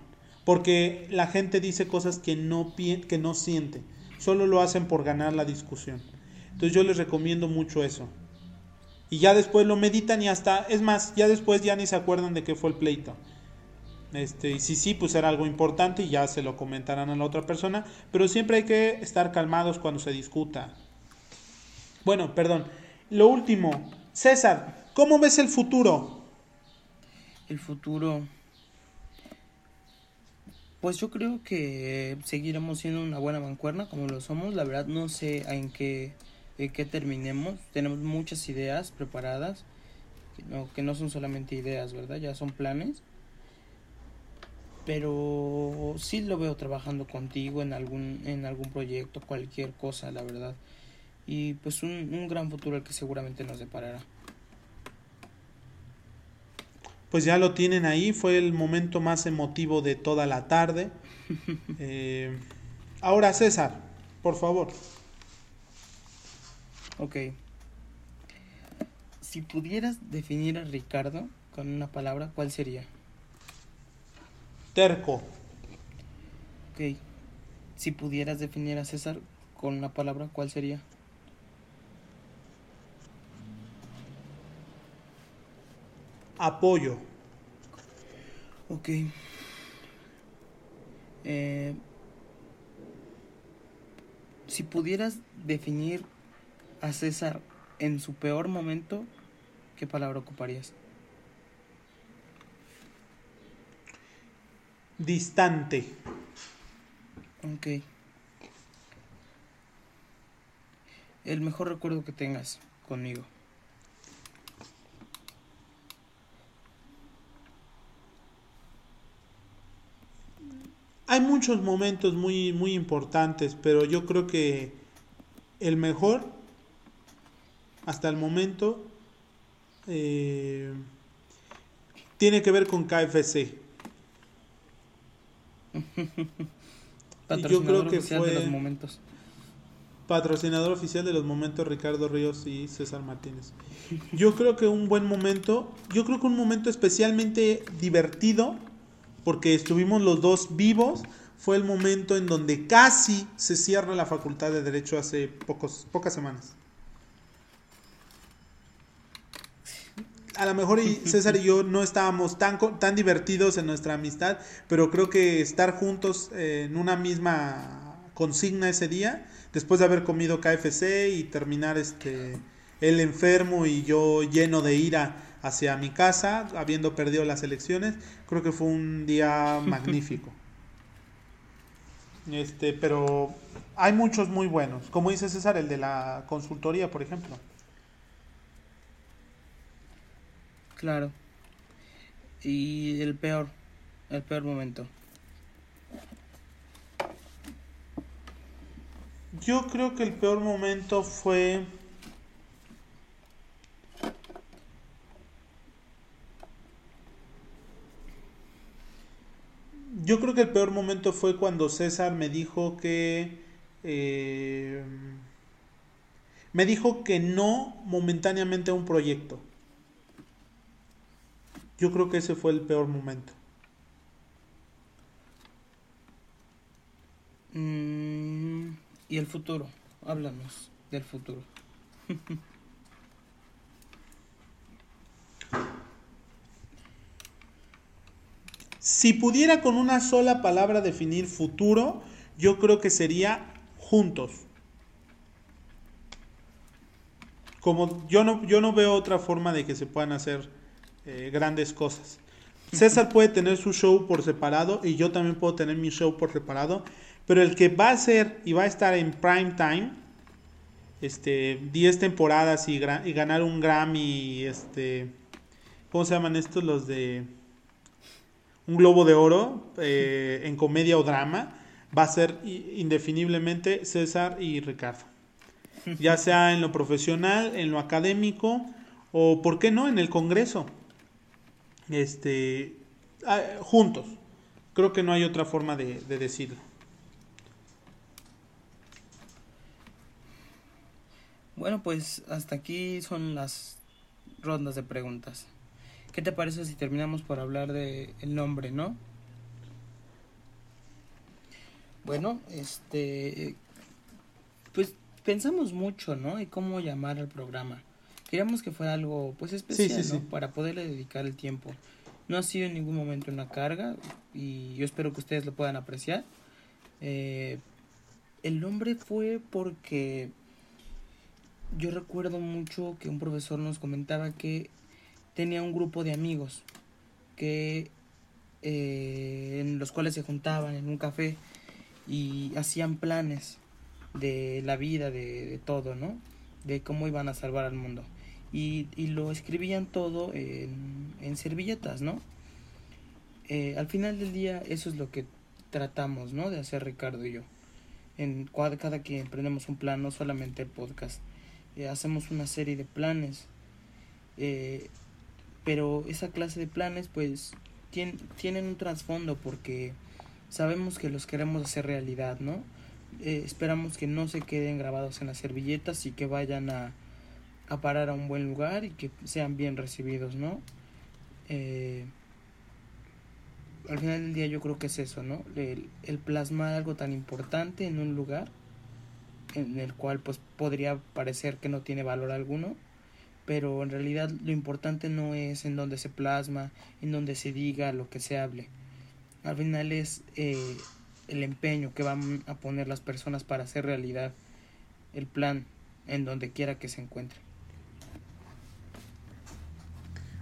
Porque la gente dice cosas que no, que no siente. Solo lo hacen por ganar la discusión. Entonces yo les recomiendo mucho eso. Y ya después lo meditan y hasta, es más, ya después ya ni se acuerdan de qué fue el pleito. Este, y si sí, pues era algo importante y ya se lo comentarán a la otra persona. Pero siempre hay que estar calmados cuando se discuta. Bueno, perdón. Lo último, César, ¿cómo ves el futuro? El futuro. Pues yo creo que seguiremos siendo una buena mancuerna como lo somos. La verdad no sé en qué, en qué terminemos. Tenemos muchas ideas preparadas. Que no, que no son solamente ideas, ¿verdad? Ya son planes pero sí lo veo trabajando contigo en algún en algún proyecto cualquier cosa la verdad. Y pues un, un gran futuro el que seguramente nos deparará. Pues ya lo tienen ahí fue el momento más emotivo de toda la tarde. Eh, ahora César por favor. Ok. Si pudieras definir a Ricardo con una palabra cuál sería Terco. Ok. Si pudieras definir a César con una palabra, ¿cuál sería? Apoyo. Ok. Eh, si pudieras definir a César en su peor momento, ¿qué palabra ocuparías? Distante. Ok. El mejor recuerdo que tengas conmigo. Hay muchos momentos muy, muy importantes, pero yo creo que el mejor hasta el momento eh, tiene que ver con KFC. yo creo que fue de los momentos. Patrocinador oficial de los momentos Ricardo Ríos y César Martínez. Yo creo que un buen momento, yo creo que un momento especialmente divertido, porque estuvimos los dos vivos, fue el momento en donde casi se cierra la Facultad de Derecho hace pocos, pocas semanas. A lo mejor César y yo no estábamos tan, tan divertidos en nuestra amistad, pero creo que estar juntos en una misma consigna ese día, después de haber comido KFC y terminar este él enfermo y yo lleno de ira hacia mi casa, habiendo perdido las elecciones, creo que fue un día magnífico. Este, pero hay muchos muy buenos, como dice César, el de la consultoría, por ejemplo. Claro. Y el peor, el peor momento. Yo creo que el peor momento fue... Yo creo que el peor momento fue cuando César me dijo que... Eh, me dijo que no momentáneamente a un proyecto. Yo creo que ese fue el peor momento. Mm, y el futuro, háblanos del futuro. si pudiera con una sola palabra definir futuro, yo creo que sería juntos. Como yo no, yo no veo otra forma de que se puedan hacer eh, grandes cosas. César puede tener su show por separado y yo también puedo tener mi show por separado, pero el que va a ser y va a estar en prime time, este, 10 temporadas y, ganar un Grammy, este, ¿cómo se llaman estos? Los de un globo de oro eh, en comedia o drama, va a ser indefiniblemente César y Ricardo. Ya sea en lo profesional, en lo académico o, ¿por qué no?, en el Congreso este, ah, juntos. Creo que no hay otra forma de, decirlo. Bueno, pues hasta aquí son las rondas de preguntas. ¿Qué te parece si terminamos por hablar de el nombre, no? Bueno, este pues pensamos mucho, ¿no? Y cómo llamar al programa. Queríamos que fuera algo pues especial, ¿no? Para poderle dedicar el tiempo. No ha sido en ningún momento una carga y yo espero que ustedes lo puedan apreciar. Eh, el nombre fue porque yo recuerdo mucho que un profesor nos comentaba que tenía un grupo de amigos que eh, en los cuales se juntaban en un café y hacían planes de la vida, de, de todo, ¿no? De cómo iban a salvar al mundo. Y, y lo escribían todo en, en servilletas, ¿no? Eh, al final del día eso es lo que tratamos, ¿no? De hacer Ricardo y yo. En cada, que emprendemos un plan, no solamente el podcast, eh, hacemos una serie de planes. Eh, pero esa clase de planes pues tienen, tienen un trasfondo porque sabemos que los queremos hacer realidad, ¿no? Eh, esperamos que no se queden grabados en las servilletas y que vayan a, a parar a un buen lugar y que sean bien recibidos, ¿no? Eh, al final del día yo creo que es eso, ¿no? El, el, plasmar algo tan importante en un lugar en el cual pues podría parecer que no tiene valor alguno, pero en realidad lo importante no es en donde se plasma, en donde se diga lo que se hable. Al final es eh, el empeño que van a poner las personas para hacer realidad el plan en donde quiera que se encuentre.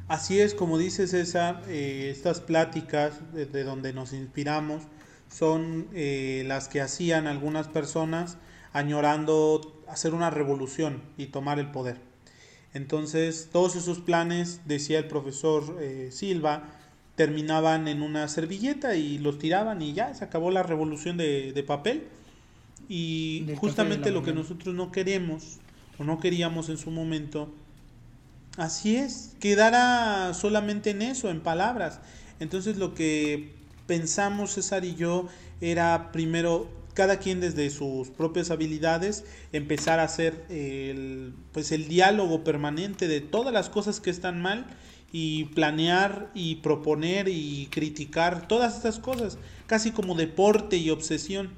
Así es, como dice César, eh, estas pláticas de, de, donde nos inspiramos son eh, las que hacían algunas personas añorando hacer una revolución y tomar el poder. Entonces, todos esos planes, decía el profesor eh, Silva, terminaban en una servilleta y los tiraban y ya se acabó la revolución de, de papel. Y de justamente lo que nosotros no queremos o no queríamos en su momento, así es, quedara solamente en eso, en palabras. Entonces lo que pensamos César y yo era primero cada quien desde sus propias habilidades empezar a hacer el, pues el diálogo permanente de todas las cosas que están mal y planear y proponer y criticar todas estas cosas, casi como deporte y obsesión.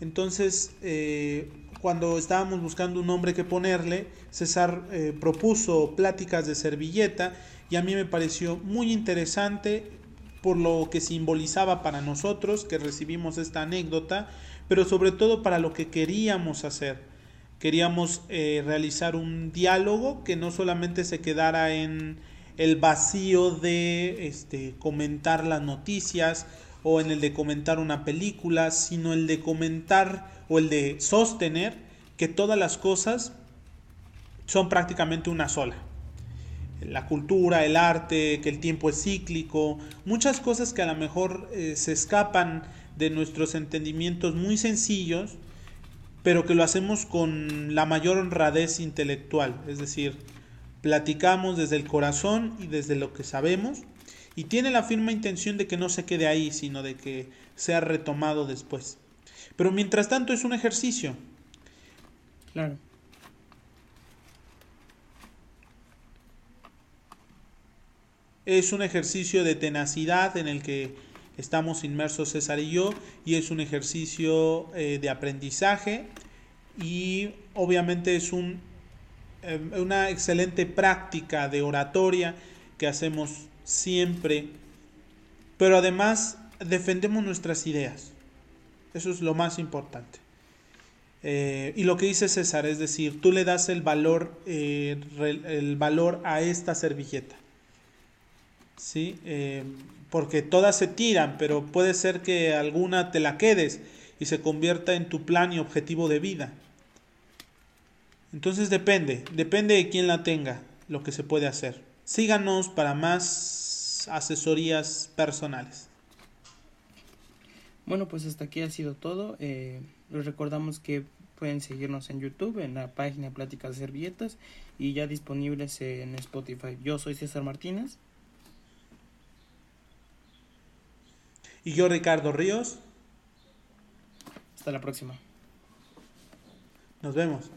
Entonces, eh, cuando estábamos buscando un nombre que ponerle, César eh, propuso pláticas de servilleta y a mí me pareció muy interesante por lo que simbolizaba para nosotros que recibimos esta anécdota, pero sobre todo para lo que queríamos hacer. Queríamos eh, realizar un diálogo que no solamente se quedara en el vacío de este, comentar las noticias o en el de comentar una película, sino el de comentar o el de sostener que todas las cosas son prácticamente una sola. La cultura, el arte, que el tiempo es cíclico, muchas cosas que a lo mejor eh, se escapan de nuestros entendimientos muy sencillos, pero que lo hacemos con la mayor honradez intelectual, es decir, platicamos desde el corazón y desde lo que sabemos y tiene la firme intención de que no se quede ahí, sino de que sea retomado después. Pero mientras tanto es un ejercicio. Claro. Es un ejercicio de tenacidad en el que estamos inmersos César y yo y es un ejercicio eh, de aprendizaje y obviamente es un eh, una excelente práctica de oratoria que hacemos siempre, pero además defendemos nuestras ideas. Eso es lo más importante. Eh, y lo que dice César, es decir, tú le das el valor, eh, el valor a esta servilleta. ¿Sí? Eh, porque todas se tiran, pero puede ser que alguna te la quedes y se convierta en tu plan y objetivo de vida. Entonces depende, depende de quién la tenga, lo que se puede hacer. Síganos para más asesorías personales. Bueno, pues hasta aquí ha sido todo. Eh, les recordamos que pueden seguirnos en YouTube, en la página Pláticas de Servilletas y ya disponibles en Spotify. Yo soy César Martínez. Y yo Ricardo Ríos. Hasta la próxima. Nos vemos.